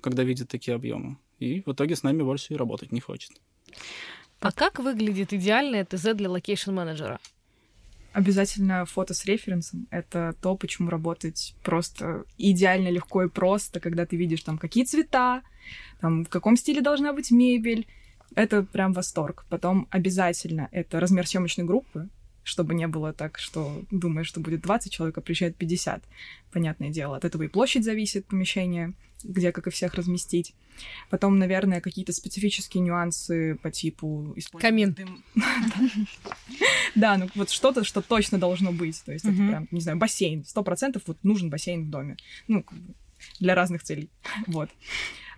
когда видит такие объемы. И в итоге с нами больше и работать не хочет. А как выглядит идеальное ТЗ для location менеджера? Обязательно фото с референсом. Это то, почему работать просто идеально легко и просто, когда ты видишь там какие цвета, там в каком стиле должна быть мебель. Это прям восторг. Потом обязательно это размер съемочной группы, чтобы не было так, что думаешь, что будет 20 человек, а приезжает 50. Понятное дело, от этого и площадь зависит помещения, где, как и всех, разместить. Потом, наверное, какие-то специфические нюансы по типу... Камин. Да, ну вот что-то, что точно должно быть. То есть это прям, не знаю, бассейн. Сто процентов вот нужен бассейн в доме. Ну, для разных целей. Вот.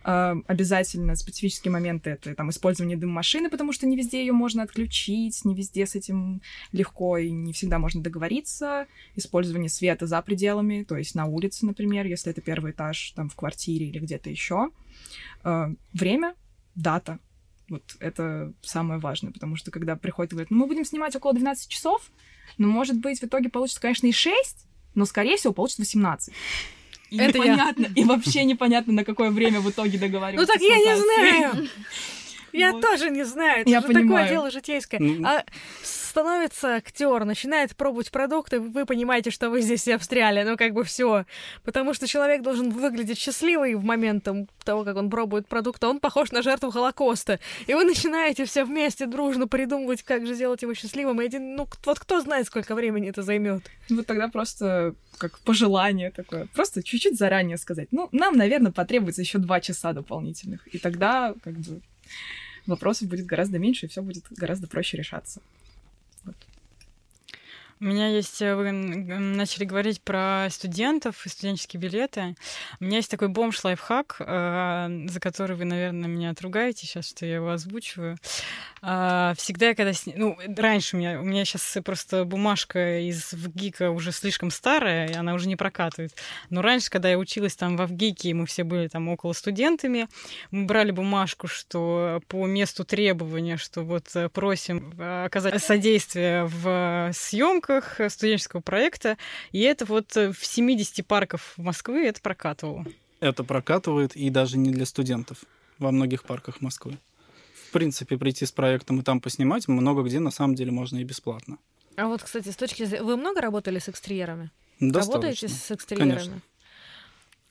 А, обязательно специфические моменты это там использование дым-машины, потому что не везде ее можно отключить, не везде с этим легко и не всегда можно договориться. Использование света за пределами, то есть на улице, например, если это первый этаж, там в квартире или где-то еще. А, время, дата. Вот это самое важное, потому что когда приходит и говорит, ну мы будем снимать около 12 часов, но может быть в итоге получится, конечно, и 6, но скорее всего получится 18. И это непонятно, я. и вообще непонятно, на какое время в итоге договариваться. Ну так я не знаю. Я вот. тоже не знаю. Это я же понимаю. такое дело житейское. Mm-hmm. А становится актер, начинает пробовать продукты, вы понимаете, что вы здесь все встряли, ну как бы все. Потому что человек должен выглядеть счастливый в момент того, как он пробует продукт, а он похож на жертву Холокоста. И вы начинаете все вместе дружно придумывать, как же сделать его счастливым. И один, ну вот кто знает, сколько времени это займет. Вот тогда просто как пожелание такое. Просто чуть-чуть заранее сказать. Ну, нам, наверное, потребуется еще два часа дополнительных. И тогда как бы вопросов будет гораздо меньше, и все будет гораздо проще решаться. У меня есть, э, вы начали говорить про студентов и студенческие билеты. У меня есть такой бомж-лайфхак, э, за который вы, наверное, меня отругаете сейчас, что я его озвучиваю. А, всегда, когда... Сни... Ну, раньше у меня... У меня сейчас просто бумажка из ВГИКа уже слишком старая, и она уже не прокатывает. Но раньше, когда я училась там в ВГИКе, мы все были там около студентами, мы брали бумажку, что по месту требования, что вот э, просим оказать содействие в съемках студенческого проекта, и это вот в 70 парков Москвы это прокатывало. Это прокатывает и даже не для студентов во многих парках Москвы в принципе, прийти с проектом и там поснимать, много где на самом деле можно и бесплатно. А вот, кстати, с точки зрения... Вы много работали с экстерьерами? Достаточно. Работаете с экстерьерами? Конечно.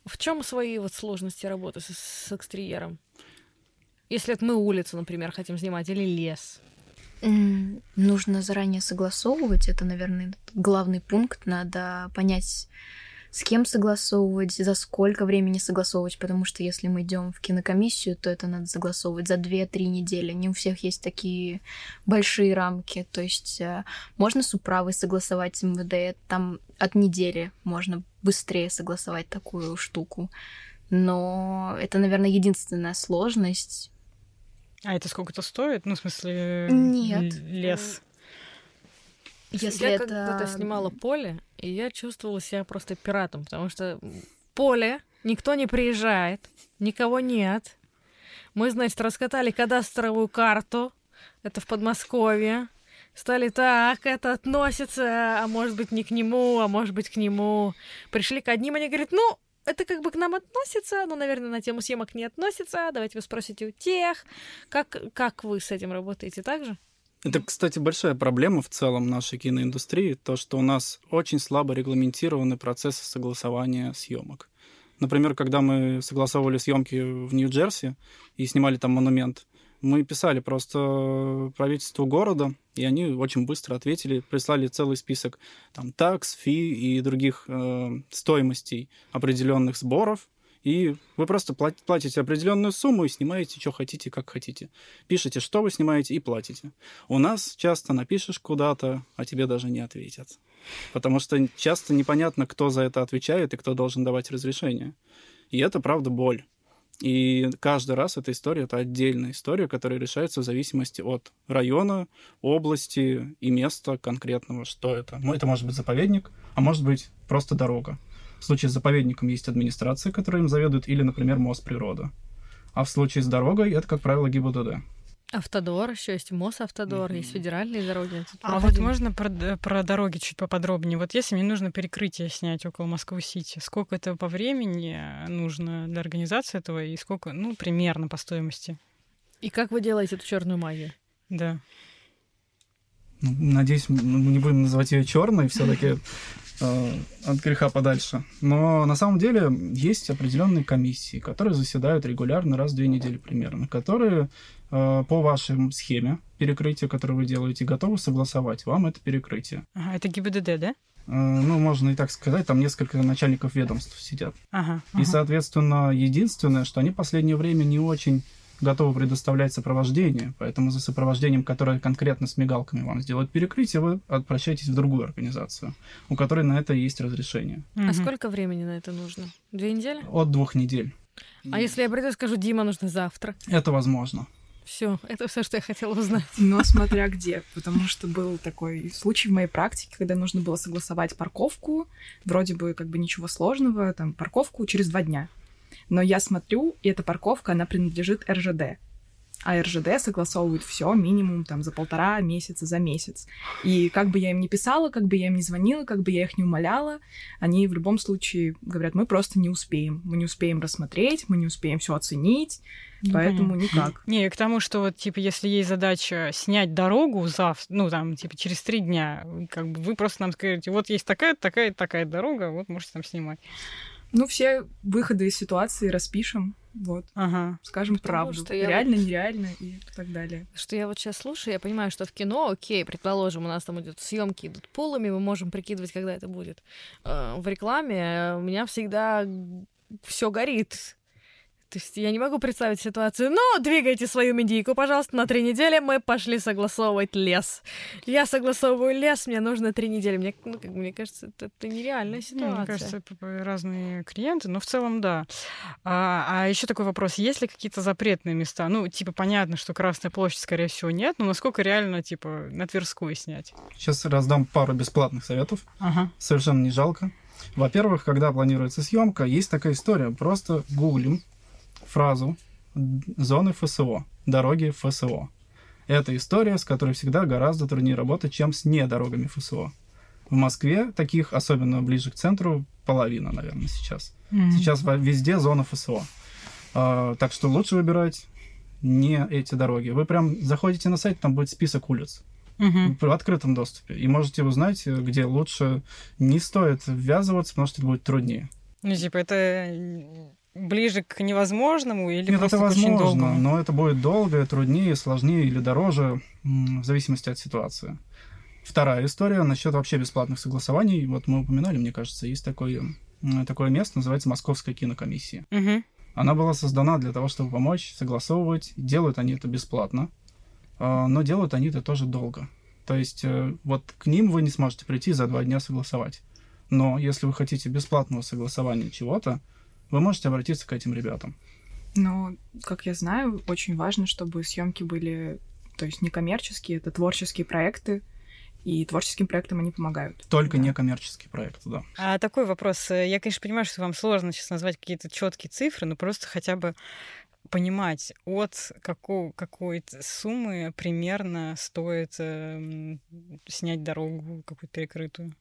В чем свои вот сложности работы с, с экстерьером? Если это мы улицу, например, хотим снимать, или лес? Нужно заранее согласовывать. Это, наверное, главный пункт. Надо понять, с кем согласовывать, за сколько времени согласовывать, потому что если мы идем в кинокомиссию, то это надо согласовывать за 2-3 недели. Не у всех есть такие большие рамки. То есть э, можно с управой согласовать с МВД, там от недели можно быстрее согласовать такую штуку. Но это, наверное, единственная сложность. А это сколько-то стоит? Ну, в смысле, Нет. лес? Если я это... когда-то снимала поле, и я чувствовала себя просто пиратом, потому что поле, никто не приезжает, никого нет. Мы, значит, раскатали кадастровую карту, это в Подмосковье, стали так, это относится, а может быть не к нему, а может быть к нему. Пришли к одним, они говорят, ну, это как бы к нам относится, но, наверное, на тему съемок не относится. Давайте вы спросите у тех, как, как вы с этим работаете так же? Это, кстати, большая проблема в целом нашей киноиндустрии, то, что у нас очень слабо регламентированы процессы согласования съемок. Например, когда мы согласовывали съемки в Нью-Джерси и снимали там монумент, мы писали просто правительству города, и они очень быстро ответили, прислали целый список там такс, фи и других э, стоимостей определенных сборов, и вы просто платите определенную сумму и снимаете, что хотите, как хотите. Пишите, что вы снимаете, и платите. У нас часто напишешь куда-то, а тебе даже не ответят. Потому что часто непонятно, кто за это отвечает и кто должен давать разрешение. И это, правда, боль. И каждый раз эта история — это отдельная история, которая решается в зависимости от района, области и места конкретного, что это. Ну, это может быть заповедник, а может быть просто дорога. В случае с заповедником есть администрация, которая им заведует, или, например, мост природа. А в случае с дорогой это, как правило, ГИБДД. Автодор еще есть, Мосавтодор, mm-hmm. есть федеральные дороги. А вот можно про, про дороги чуть поподробнее? Вот если мне нужно перекрытие снять около Москвы-Сити, сколько это по времени нужно для организации этого и сколько, ну, примерно по стоимости? И как вы делаете эту черную магию? Да. Ну, надеюсь, мы не будем называть ее черной, все-таки от греха подальше. Но на самом деле есть определенные комиссии, которые заседают регулярно раз в две недели примерно, которые э, по вашей схеме перекрытия, которое вы делаете, готовы согласовать вам это перекрытие. Ага, это ГИБДД, да? Э, ну, можно и так сказать, там несколько начальников ведомств сидят. Ага, ага. И, соответственно, единственное, что они в последнее время не очень готовы предоставлять сопровождение, поэтому за сопровождением, которое конкретно с мигалками вам сделает перекрытие, вы обращаетесь в другую организацию, у которой на это есть разрешение. А сколько времени на это нужно? Две недели? От двух недель. А если я приду и скажу, Дима, нужно завтра? Это возможно. Все, это все, что я хотела узнать. Но смотря где, потому что был такой случай в моей практике, когда нужно было согласовать парковку, вроде бы как бы ничего сложного, там парковку через два дня. Но я смотрю, и эта парковка, она принадлежит РЖД. А РЖД согласовывают все минимум там за полтора месяца, за месяц. И как бы я им не писала, как бы я им не звонила, как бы я их не умоляла, они в любом случае говорят, мы просто не успеем. Мы не успеем рассмотреть, мы не успеем все оценить, ну, поэтому понятно. никак. Не, к тому, что вот, типа, если есть задача снять дорогу завтра, ну, там, типа, через три дня, как бы вы просто нам скажете, вот есть такая, такая, такая дорога, вот можете там снимать. Ну, все выходы из ситуации распишем, вот. Ага. Скажем Потому правду. Что Реально, вот... нереально и так далее. Что я вот сейчас слушаю, я понимаю, что в кино, окей, предположим, у нас там идут съемки, идут полами, мы можем прикидывать, когда это будет. Э, в рекламе у меня всегда все горит. То есть я не могу представить ситуацию. Ну, двигайте свою медийку, пожалуйста, на три недели мы пошли согласовывать лес. Я согласовываю лес, мне нужно три недели. Мне, ну, как, мне кажется, это, это нереальная ситуация. Мне кажется, разные клиенты, но в целом да. А, а еще такой вопрос: есть ли какие-то запретные места? Ну, типа понятно, что Красная площадь, скорее всего, нет, но насколько реально, типа, на Тверской снять? Сейчас раздам пару бесплатных советов. Ага. Совершенно не жалко. Во-первых, когда планируется съемка, есть такая история. Просто гуглим фразу зоны ФСО, дороги ФСО. Это история, с которой всегда гораздо труднее работать, чем с недорогами ФСО. В Москве таких, особенно ближе к центру, половина, наверное, сейчас. Mm-hmm. Сейчас везде зона ФСО. А, так что лучше выбирать не эти дороги. Вы прям заходите на сайт, там будет список улиц угу. в открытом доступе. И можете узнать, где лучше не стоит ввязываться, потому что это будет труднее. Ну, типа, это ближе к невозможному или Нет, просто это возможно, очень долго? но это будет долго, труднее, сложнее или дороже, в зависимости от ситуации. Вторая история насчет вообще бесплатных согласований. Вот мы упоминали, мне кажется, есть такое, такое место, называется Московская кинокомиссия. Угу. Она была создана для того, чтобы помочь согласовывать. Делают они это бесплатно, а, но делают они это тоже долго. То есть э, вот к ним вы не сможете прийти за два дня согласовать. Но если вы хотите бесплатного согласования чего-то, вы можете обратиться к этим ребятам. Но, как я знаю, очень важно, чтобы съемки были, то есть некоммерческие, это творческие проекты, и творческим проектам они помогают. Только да. некоммерческие проекты, да. А такой вопрос. Я, конечно, понимаю, что вам сложно сейчас назвать какие-то четкие цифры, но просто хотя бы понимать, от какого, какой-то суммы примерно стоит э, снять дорогу какую-то перекрытую.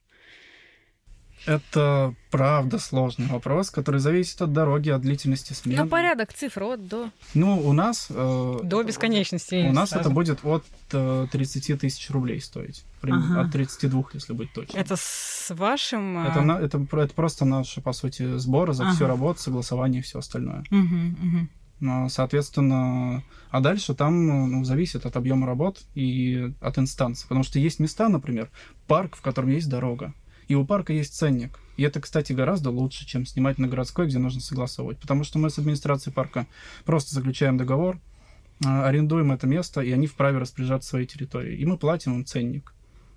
Это правда сложный вопрос, который зависит от дороги, от длительности смены. Ну, порядок цифр от до. Ну, у нас... Э, До бесконечности. У нас сразу. это будет от э, 30 тысяч рублей стоить. Прим- Ага. От 32, если быть точным. Это с вашим... Это, а, на- это, это просто наши, по сути, сборы за всю Ага. работу, согласование и все остальное. мгм. Но, Соответственно, а дальше там ну, зависит от объема работ и от инстанции. Потому что есть места, например, парк, в котором есть дорога. И у парка есть ценник. И это, кстати, гораздо лучше, чем снимать на городской, где нужно согласовывать. Потому что мы с администрацией парка просто заключаем договор, а, арендуем это место, и они вправе распоряжаться своей территорией. И мы платим им ценник.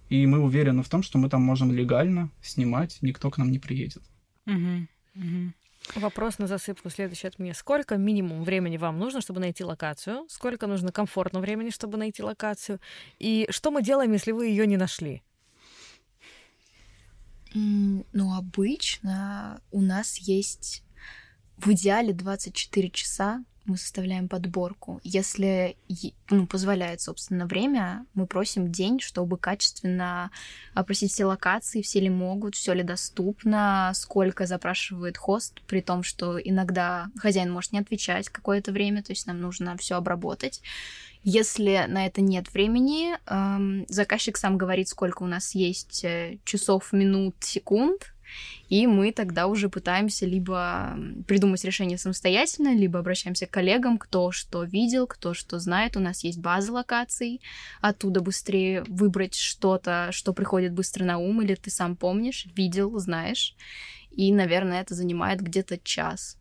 И мы уверены в том, что мы там можем легально снимать, никто к нам не приедет. Мгм, мгм. Вопрос на засыпку следующий от меня. Сколько минимум времени вам нужно, чтобы найти локацию? Сколько нужно комфортно времени, чтобы найти локацию? И что мы делаем, если вы ее не нашли? Ну, обычно у нас есть в идеале 24 часа мы составляем подборку. Если ну, позволяет, собственно, время, мы просим день, чтобы качественно опросить все локации, все ли могут, все ли доступно, сколько запрашивает хост, при том, что иногда хозяин может не отвечать какое-то время, то есть нам нужно все обработать. Если на это нет времени, эм, заказчик сам говорит, сколько у нас есть э, часов, минут, секунд, и мы тогда уже пытаемся либо придумать решение самостоятельно, либо обращаемся к коллегам, кто что видел, кто что знает. У нас есть база локаций, оттуда быстрее выбрать что-то, что приходит быстро на ум, или ты сам помнишь, видел, знаешь. И, наверное, это занимает где-то час.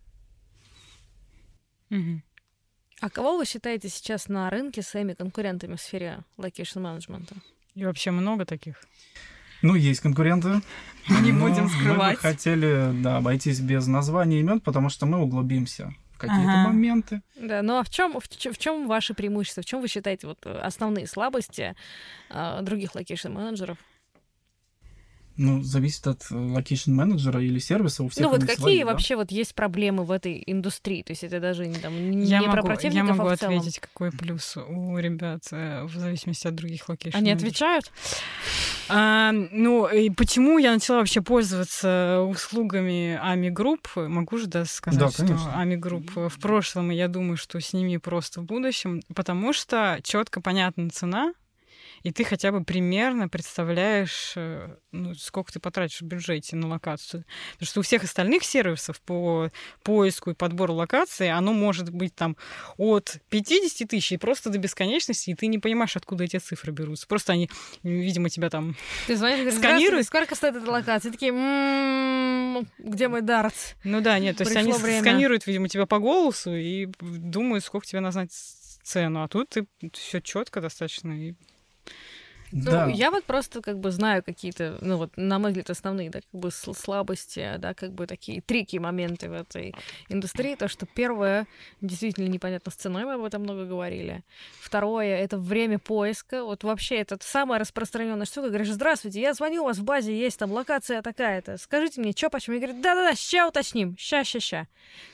А кого вы считаете сейчас на рынке своими конкурентами в сфере location менеджмента? И вообще много таких. Ну, есть конкуренты. Не будем Мы скрывать. бы хотели, да, обойтись без названий имен, потому что мы углубимся в какие-то Ага. моменты. Да, ну а в чем в, чем ваши преимущества? В чем вы считаете вот э, основные слабости э, других location менеджеров? Ну, зависит от location менеджера или сервиса. У всех ну вот какие свои, да. вообще вот есть проблемы в этой индустрии? То есть это даже не, там, не Я про могу, противников, я могу а в целом. ответить, какой плюс у ребят э, в зависимости от других location. Они отвечают? А, ну, и почему я начала вообще пользоваться услугами Ами Групп? Могу же да, сказать, Да, что конечно. Ами Групп в прошлом, и я думаю, что с ними просто в будущем, потому что четко понятна цена, и ты хотя бы примерно представляешь, э, ну, сколько ты потратишь в бюджете на локацию. Потому что у всех остальных сервисов по поиску и подбору локации оно может быть там от 50 тысяч и просто до бесконечности, и ты не понимаешь, откуда эти цифры берутся. Просто они, видимо, тебя там Ты звонишь, Сканируют? «Здравствуйте, сколько стоит эта локация? И такие, «М, где мой дартс? Ну да, нет, то есть они время. сканируют, видимо, тебя по голосу и думают, сколько тебе назвать цену. А тут ты все четко достаточно. И... Ну, Да. я вот просто как бы знаю какие-то, ну вот, на мой взгляд, основные, да, как бы сл- слабости, да, как бы такие трики моменты в этой индустрии. То, что первое, действительно непонятно с ценой, мы об этом много говорили. Второе, это время поиска. Вот вообще это самая распространенная штука. Говоришь, здравствуйте, я звоню, у вас в базе есть там локация такая-то. Скажите мне, что почему? Я говорю, да-да-да, ща уточним, ща, ща, ща.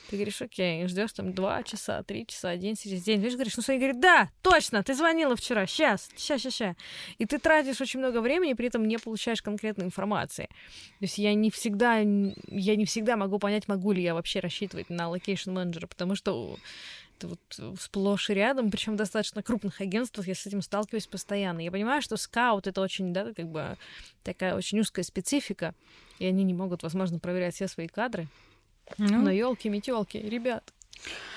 Ты говоришь, окей, ждешь там два часа, три часа, день через день. Видишь, говоришь, ну что, говорит, да, точно, ты звонила вчера, сейчас, ща, ща, ща. И ты тратишь очень много времени, при этом не получаешь конкретной информации. То есть я не всегда, я не всегда могу понять, могу ли я вообще рассчитывать на location менеджера, потому что это вот сплошь и рядом, причем достаточно крупных агентствах я с этим сталкиваюсь постоянно. Я понимаю, что скаут это очень, да, как бы такая очень узкая специфика, и они не могут, возможно, проверять все свои кадры. Ну, Но елки метелки, ребят.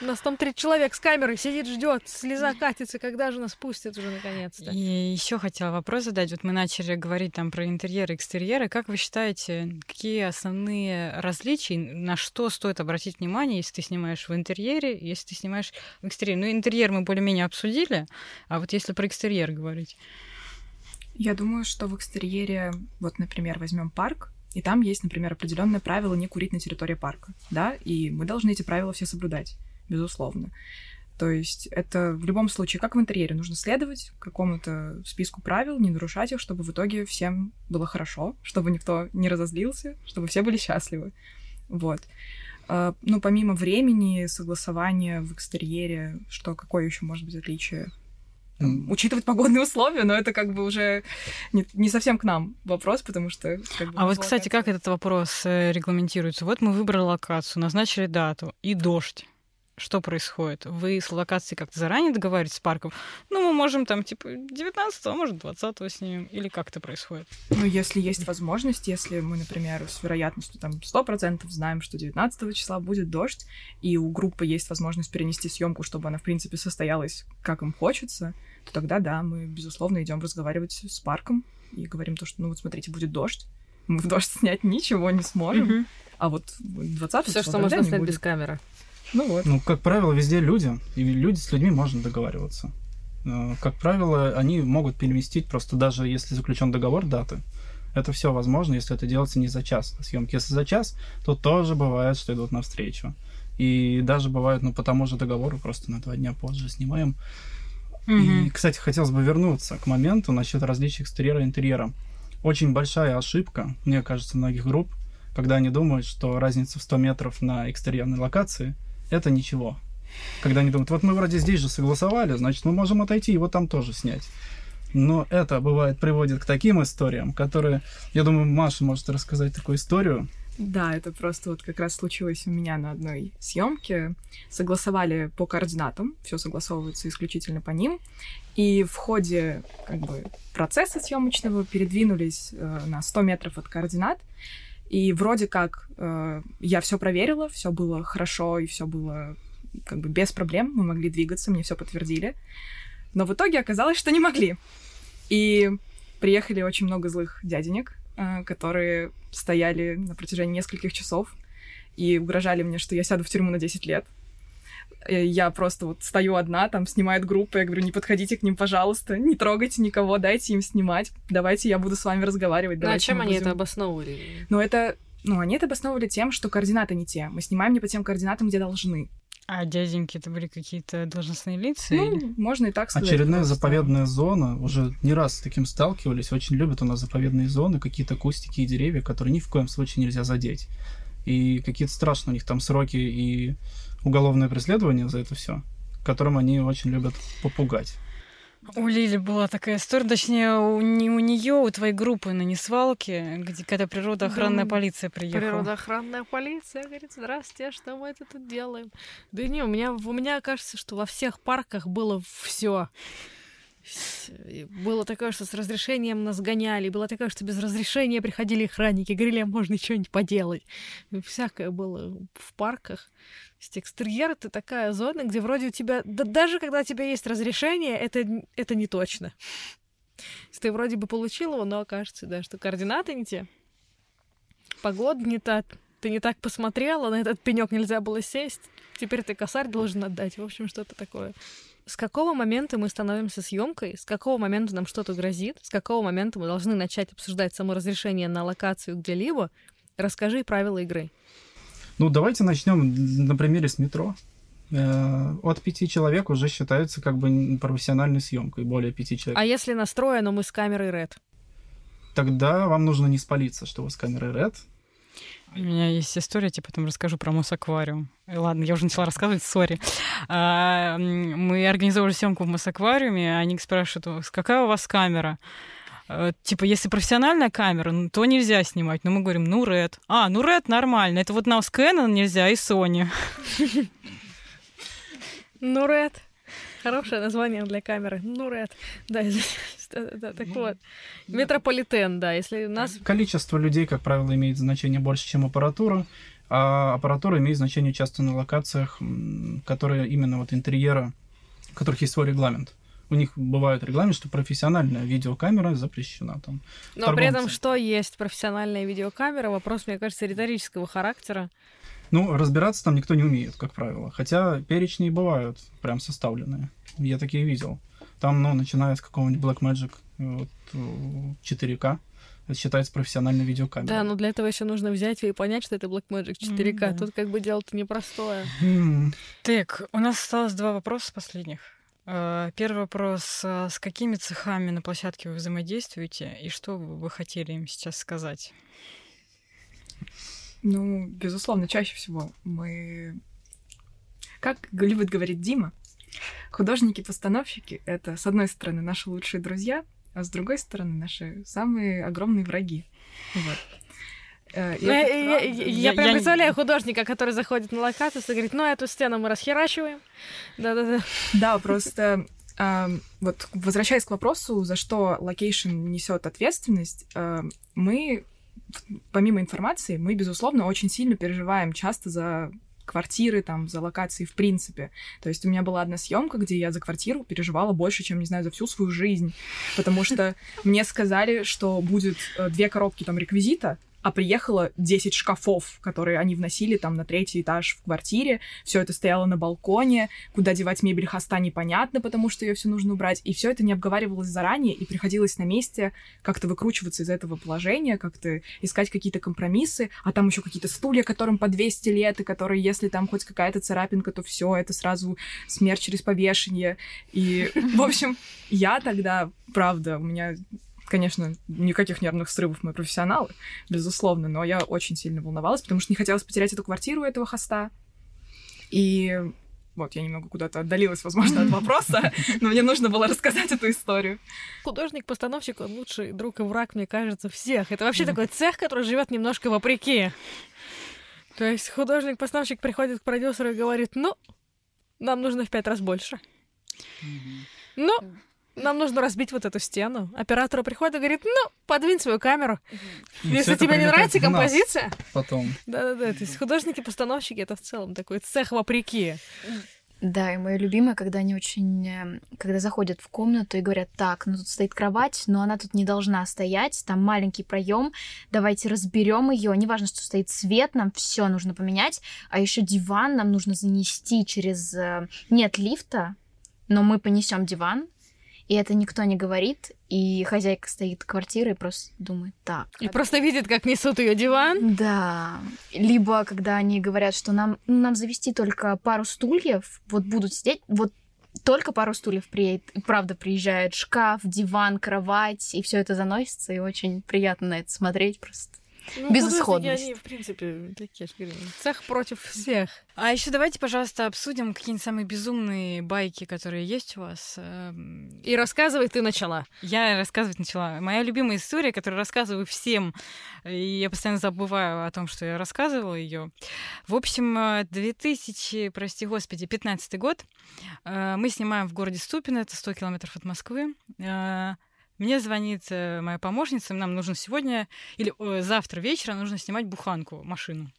У нас там три человек с камерой сидит, ждет, слеза катится, когда же нас пустят уже наконец-то. И еще хотела вопрос задать. Вот мы начали говорить там про интерьеры, экстерьеры. Как вы считаете, какие основные различия, на что стоит обратить внимание, если ты снимаешь в интерьере, если ты снимаешь в экстерьере? Ну, интерьер мы более-менее обсудили, а вот если про экстерьер говорить. Я думаю, что в экстерьере, вот, например, возьмем парк, и там есть, например, определенное правило не курить на территории парка, да, и мы должны эти правила все соблюдать, безусловно. То есть это в любом случае, как в интерьере, нужно следовать какому-то списку правил, не нарушать их, чтобы в итоге всем было хорошо, чтобы никто не разозлился, чтобы все были счастливы. Вот. А, Ну, помимо времени, согласования в экстерьере, что какое еще может быть отличие? Там, учитывать погодные условия, но это как бы уже не, не совсем к нам вопрос, потому что... Как бы, а вот, кстати, как этот вопрос э, регламентируется? Вот мы выбрали локацию, назначили дату, и дождь что происходит? Вы с локацией как-то заранее договариваетесь с парком? Ну, мы можем там, типа, 19 а может, 20 снимем? Или как это происходит? Ну, если есть возможность, если мы, например, с вероятностью там 100% знаем, что 19 числа будет дождь, и у группы есть возможность перенести съемку, чтобы она, в принципе, состоялась, как им хочется, то тогда, да, мы, безусловно, идем разговаривать с парком и говорим то, что, ну, вот смотрите, будет дождь, мы в дождь снять ничего не сможем, mm-hmm. а вот 20 Все, что можно снять без камеры. Ну вот. Ну, как правило, везде люди, и люди с людьми можно договариваться. Э, как правило, они могут переместить просто даже если заключен договор даты. Это все возможно, если это делается не за час съемки. Если за час, то тоже бывает, что идут навстречу. И даже бывает, ну, по тому же договору, просто на два дня позже снимаем. Mm-hmm. И, кстати, хотелось бы вернуться к моменту насчет различий экстерьера и интерьера. Очень большая ошибка, мне кажется, многих групп, когда они думают, что разница в 100 метров на экстерьерной локации – это ничего. Когда они думают, вот мы вроде здесь же согласовали, значит, мы можем отойти и вот там тоже снять. Но это бывает приводит к таким историям, которые, я думаю, Маша может рассказать такую историю. Да, это просто вот как раз случилось у меня на одной съемке. Согласовали по координатам, все согласовывается исключительно по ним. И в ходе как бы, процесса съемочного передвинулись э, на 100 метров от координат. И вроде как э, я все проверила, все было хорошо и все было как бы без проблем, мы могли двигаться, мне все подтвердили. Но в итоге оказалось, что не могли. И приехали очень много злых дяденек, э, которые стояли на протяжении нескольких часов и угрожали мне, что я сяду в тюрьму на 10 лет. Э, я просто вот стою одна, там снимает группа, я говорю, не подходите к ним, пожалуйста, не трогайте никого, дайте им снимать, давайте я буду с вами разговаривать. Ну, а чем они будем... это обосновывали? Ну, это, ну, они это обосновывали тем, что координаты не те. Мы снимаем не по тем координатам, где должны. А дяденьки это были какие-то должностные лица? Ну, или? можно и так сказать. Очередная просто. заповедная зона. Уже не раз с таким сталкивались. Очень любят у нас заповедные зоны, какие-то кустики и деревья, которые ни в коем случае нельзя задеть. И какие-то страшные у них там сроки и уголовное преследование за это все, которым они очень любят попугать. У Лили была такая история, точнее, у, не, у нее, у твоей группы на Несвалке, где когда природоохранная да, полиция приехала. Природоохранная полиция говорит, здравствуйте, что мы это тут делаем? Да не, у меня, у меня кажется, что во всех парках было все. Было такое, что с разрешением нас гоняли, было такое, что без разрешения приходили охранники, говорили, а можно что-нибудь поделать. Всякое было в парках. есть экстерьер — это такая зона, где вроде у тебя... Да даже когда у тебя есть разрешение, это, это не точно. Ты вроде бы получил его, но окажется, да, что координаты не те, погода не та, ты не так посмотрела, на этот пенек нельзя было сесть, теперь ты косарь должен отдать. В общем, что-то такое. С какого момента мы становимся съемкой? С какого момента нам что-то грозит? С какого момента мы должны начать обсуждать само разрешение на локацию где-либо? Расскажи правила игры. Ну, давайте начнем на примере с метро. Э, от пяти человек уже считается как бы профессиональной съемкой, более пяти человек. А если настроено мы с камерой RED? Тогда вам нужно не спалиться, что вы с камерой RED, у меня есть история, тебе потом расскажу про Мосаквариум. Э, ладно, я уже начала рассказывать, сори. А, мы организовывали съемку в Мосаквариуме, они спрашивают, какая у вас камера? А, типа, если профессиональная камера, ну, то нельзя снимать. Но мы говорим, ну, Red. А, ну, Red нормально. Это вот на Canon нельзя и Sony. Ну, Red. Хорошее название для камеры. Ну, Red. Да, так вот. Метрополитен, да, если у нас... Количество людей, как правило, имеет значение больше, чем аппаратура, а аппаратура имеет значение часто на локациях, которые именно вот интерьера, у которых есть свой регламент. У них бывает регламент, что профессиональная видеокамера запрещена там. Но при этом что есть профессиональная видеокамера? Вопрос, мне кажется, риторического характера. Ну, разбираться там никто не умеет, как правило. Хотя перечни бывают прям составленные. Я такие видел. Там, ну, начиная с какого-нибудь Blackmagic вот, 4К, это считается профессиональной видеокамерой. Да, но для этого еще нужно взять и понять, что это Blackmagic 4К. Mm, да. Тут как бы дело-то непростое. Mm. Так, у нас осталось два вопроса последних. Э, первый вопрос. А с какими цехами на площадке вы взаимодействуете и что вы хотели им сейчас сказать? Ну, безусловно, чаще всего мы... Как любит говорить Дима, Художники-постановщики — это, с одной стороны, наши лучшие друзья, а с другой стороны, наши самые огромные враги. Вот. Э, ну, я, я, я, я прям представляю художника, который заходит на локацию и говорит, ну, эту стену мы расхерачиваем. Да-да-да. Да, просто э, вот возвращаясь к вопросу, за что location несет ответственность, мы, помимо информации, мы, безусловно, очень сильно переживаем часто за квартиры, там, за локации в принципе. То есть у меня была одна съемка, где я за квартиру переживала больше, чем, не знаю, за всю свою жизнь, потому что мне сказали, что будет э, две коробки там реквизита, а приехало 10 шкафов, которые они вносили там на третий этаж в квартире. Все это стояло на балконе. Куда девать мебель хоста непонятно, потому что ее все нужно убрать. И все это не обговаривалось заранее, и приходилось на месте как-то выкручиваться из этого положения, как-то искать какие-то компромиссы. А там еще какие-то стулья, которым по 200 лет, и которые, если там хоть какая-то царапинка, то все это сразу смерть через повешение. И, в общем, я тогда, правда, у меня Конечно, никаких нервных срывов мы профессионалы, безусловно, но я очень сильно волновалась, потому что не хотелось потерять эту квартиру этого хоста. И вот, я немного куда-то отдалилась, возможно, от вопроса, но мне нужно было рассказать эту историю. Художник-постановщик, он лучший друг и враг, мне кажется, всех. Это вообще такой цех, который живет немножко вопреки. То есть художник-постановщик приходит к продюсеру и говорит, ну, нам нужно в пять раз больше. Ну, нам нужно разбить вот эту стену. Оператор приходит и говорит, ну, подвинь свою камеру. И Если тебе не нравится композиция... Потом. Да-да-да, то есть художники-постановщики — это в целом такой цех вопреки. Да, и мое любимое, когда они очень... Э, когда заходят в комнату и говорят, так, ну тут стоит кровать, но она тут не должна стоять, там маленький проем, давайте разберем ее. Неважно, что стоит свет, нам все нужно поменять, а еще диван нам нужно занести через... Э, нет лифта, но мы понесем диван, и это никто не говорит, и хозяйка стоит квартиры и просто думает так. И как... просто видит, как несут ее диван. Да. Либо когда они говорят, что нам, ну, нам завести только пару стульев, вот будут сидеть, вот только пару стульев приедет, правда приезжает шкаф, диван, кровать, и все это заносится, и очень приятно на это смотреть просто. Ну, Безысходность. Они, в принципе, такие же Цех против всех. А еще давайте, пожалуйста, обсудим какие-нибудь самые безумные байки, которые есть у вас. Эм. И рассказывай ты начала. Я рассказывать начала. Моя любимая история, которую рассказываю всем, и я постоянно забываю о том, что я рассказывала ее. В общем, 2000, э, прости господи, 15 год. Э, мы снимаем в городе Ступино, это 100 километров от Москвы. Мне звонит э, моя помощница, нам нужно сегодня или э, завтра вечером нужно снимать буханку, машину.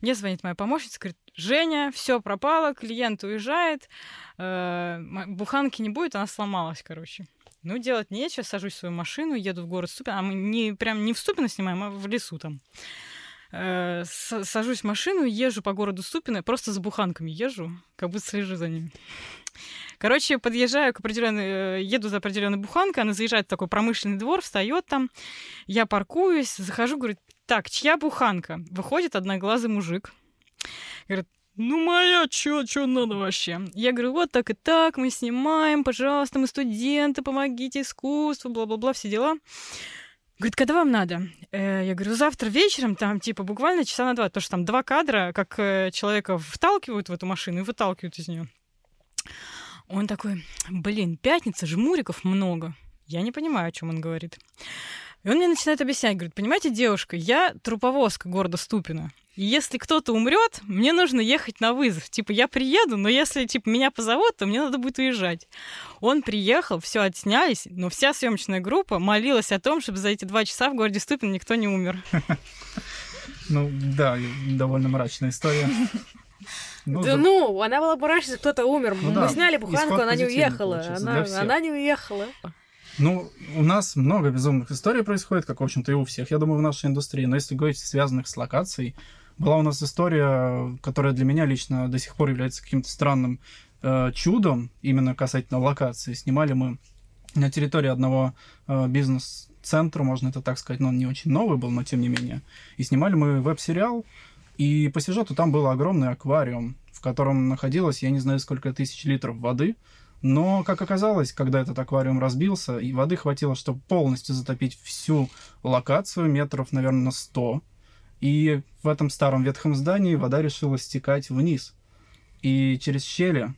Мне звонит моя помощница, говорит, Женя, все пропало, клиент уезжает, э, буханки не будет, она сломалась, короче. Ну, делать нечего, сажусь в свою машину, еду в город Ступино, а мы не, прям не в Ступино снимаем, а в лесу там. Сажусь в машину, езжу по городу Ступино, просто с буханками езжу, как будто слежу за ними. Короче, подъезжаю к определенной, э, еду за определенной буханкой, она заезжает в такой промышленный двор, встает там, я паркуюсь, захожу, говорю, так, чья буханка? Выходит одноглазый мужик, говорит, ну моя, чё, чё надо вообще? Я говорю, вот так и так, мы снимаем, пожалуйста, мы студенты, помогите искусству, бла-бла-бла, все дела. Говорит, когда вам надо? Э, я говорю, завтра вечером, там, типа, буквально часа на два, потому что там два кадра, как э, человека вталкивают в эту машину и выталкивают из нее. Он такой, блин, пятница, жмуриков много. Я не понимаю, о чем он говорит. И он мне начинает объяснять, говорит, понимаете, девушка, я труповозка города Ступина. И если кто-то умрет, мне нужно ехать на вызов. Типа, я приеду, но если, типа, меня позовут, то мне надо будет уезжать. Он приехал, все отснялись, но вся съемочная группа молилась о том, чтобы за эти два часа в городе Ступин никто не умер. Ну, да, довольно мрачная история. Ну, да, за... ну, она была бы раньше, кто-то умер. Ну, Мы да. сняли буханку, она не уехала. Она, она не уехала. Ну, у нас много безумных историй происходит, как, в общем-то, и у всех, я думаю, в нашей индустрии. Но если говорить связанных с локацией, была у нас история, которая для меня лично до сих пор является каким-то странным э, чудом, именно касательно локации. Снимали мы на территории одного э, бизнес-центра, можно это так сказать, но он не очень новый был, но тем не менее. И снимали мы веб-сериал, и по сюжету там был огромный аквариум, в котором находилось, я не знаю, сколько тысяч литров воды. Но, как оказалось, когда этот аквариум разбился, и воды хватило, чтобы полностью затопить всю локацию, метров, наверное, на 100. И в этом старом ветхом здании вода решила стекать вниз. И через щели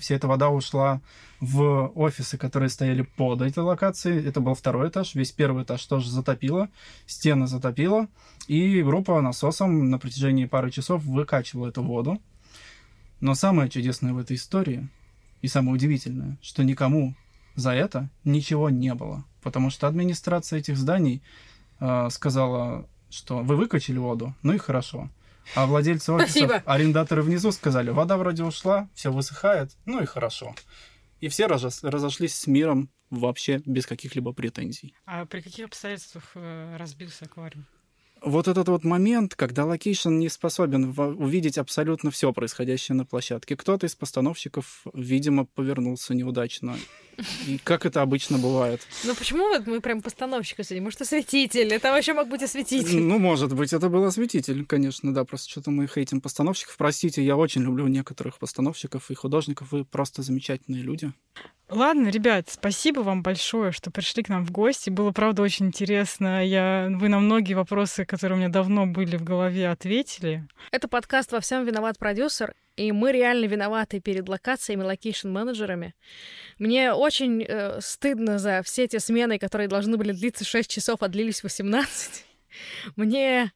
Вся эта вода ушла в офисы, которые стояли под этой локацией. Это был второй этаж. Весь первый этаж тоже затопило, стены затопило. И группа насосом на протяжении пары часов выкачивала эту воду. Но самое чудесное в этой истории и самое удивительное, что никому за это ничего не было. Потому что администрация этих зданий э, сказала, что вы выкачали воду, ну и хорошо. А владельцы офисов, Спасибо. арендаторы внизу сказали, вода вроде ушла, все высыхает, ну и хорошо. И все разос- разошлись с миром вообще без каких-либо претензий. А при каких обстоятельствах э, разбился аквариум? Вот этот вот момент, когда location не способен увидеть абсолютно все происходящее на площадке. Кто-то из постановщиков, видимо, повернулся неудачно. И как это обычно бывает. Ну почему вот мы прям постановщика сегодня? Может, осветитель? Это вообще мог быть осветитель. Ну, может быть, это был осветитель, конечно, да. Просто что-то мы хейтим постановщиков. Простите, я очень люблю некоторых постановщиков и художников. Вы просто замечательные люди. Ладно, ребят, спасибо вам большое, что пришли к нам в гости. Было, правда, очень интересно. Я... Вы на многие вопросы, которые у меня давно были в голове, ответили. Это подкаст «Во всем виноват продюсер», и мы реально виноваты перед локациями, location-менеджерами. Мне очень э, стыдно за все эти смены, которые должны были длиться 6 часов, а длились 18. Мне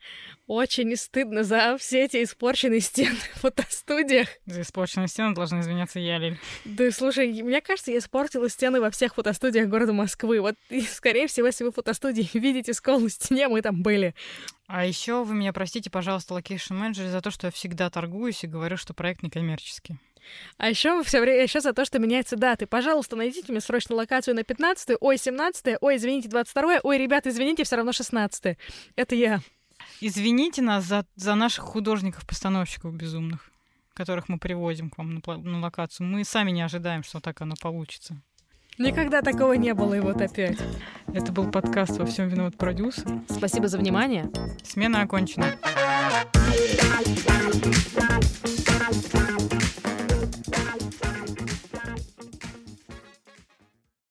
очень стыдно за все эти испорченные стены в фотостудиях. За испорченную стену должна извиняться я, Лиль. Да, слушай, мне кажется, я испортила стены во всех фотостудиях города Москвы. Вот, и, скорее всего, если вы фотостудии видите скол на стене, мы там были. А еще вы меня простите, пожалуйста, location менеджер, за то, что я всегда торгуюсь и говорю, что проект некоммерческий. А еще все время еще за то, что меняются даты. Пожалуйста, найдите мне срочно локацию на 15 ой, 17 ой, извините, 22 ой, ребята, извините, все равно 16 Это я. Извините нас за, за наших художников-постановщиков безумных, которых мы привозим к вам на, на локацию. Мы сами не ожидаем, что так оно получится. Никогда такого не было, и вот опять. Это был подкаст «Во всем виноват продюсер». Спасибо за внимание. Смена окончена.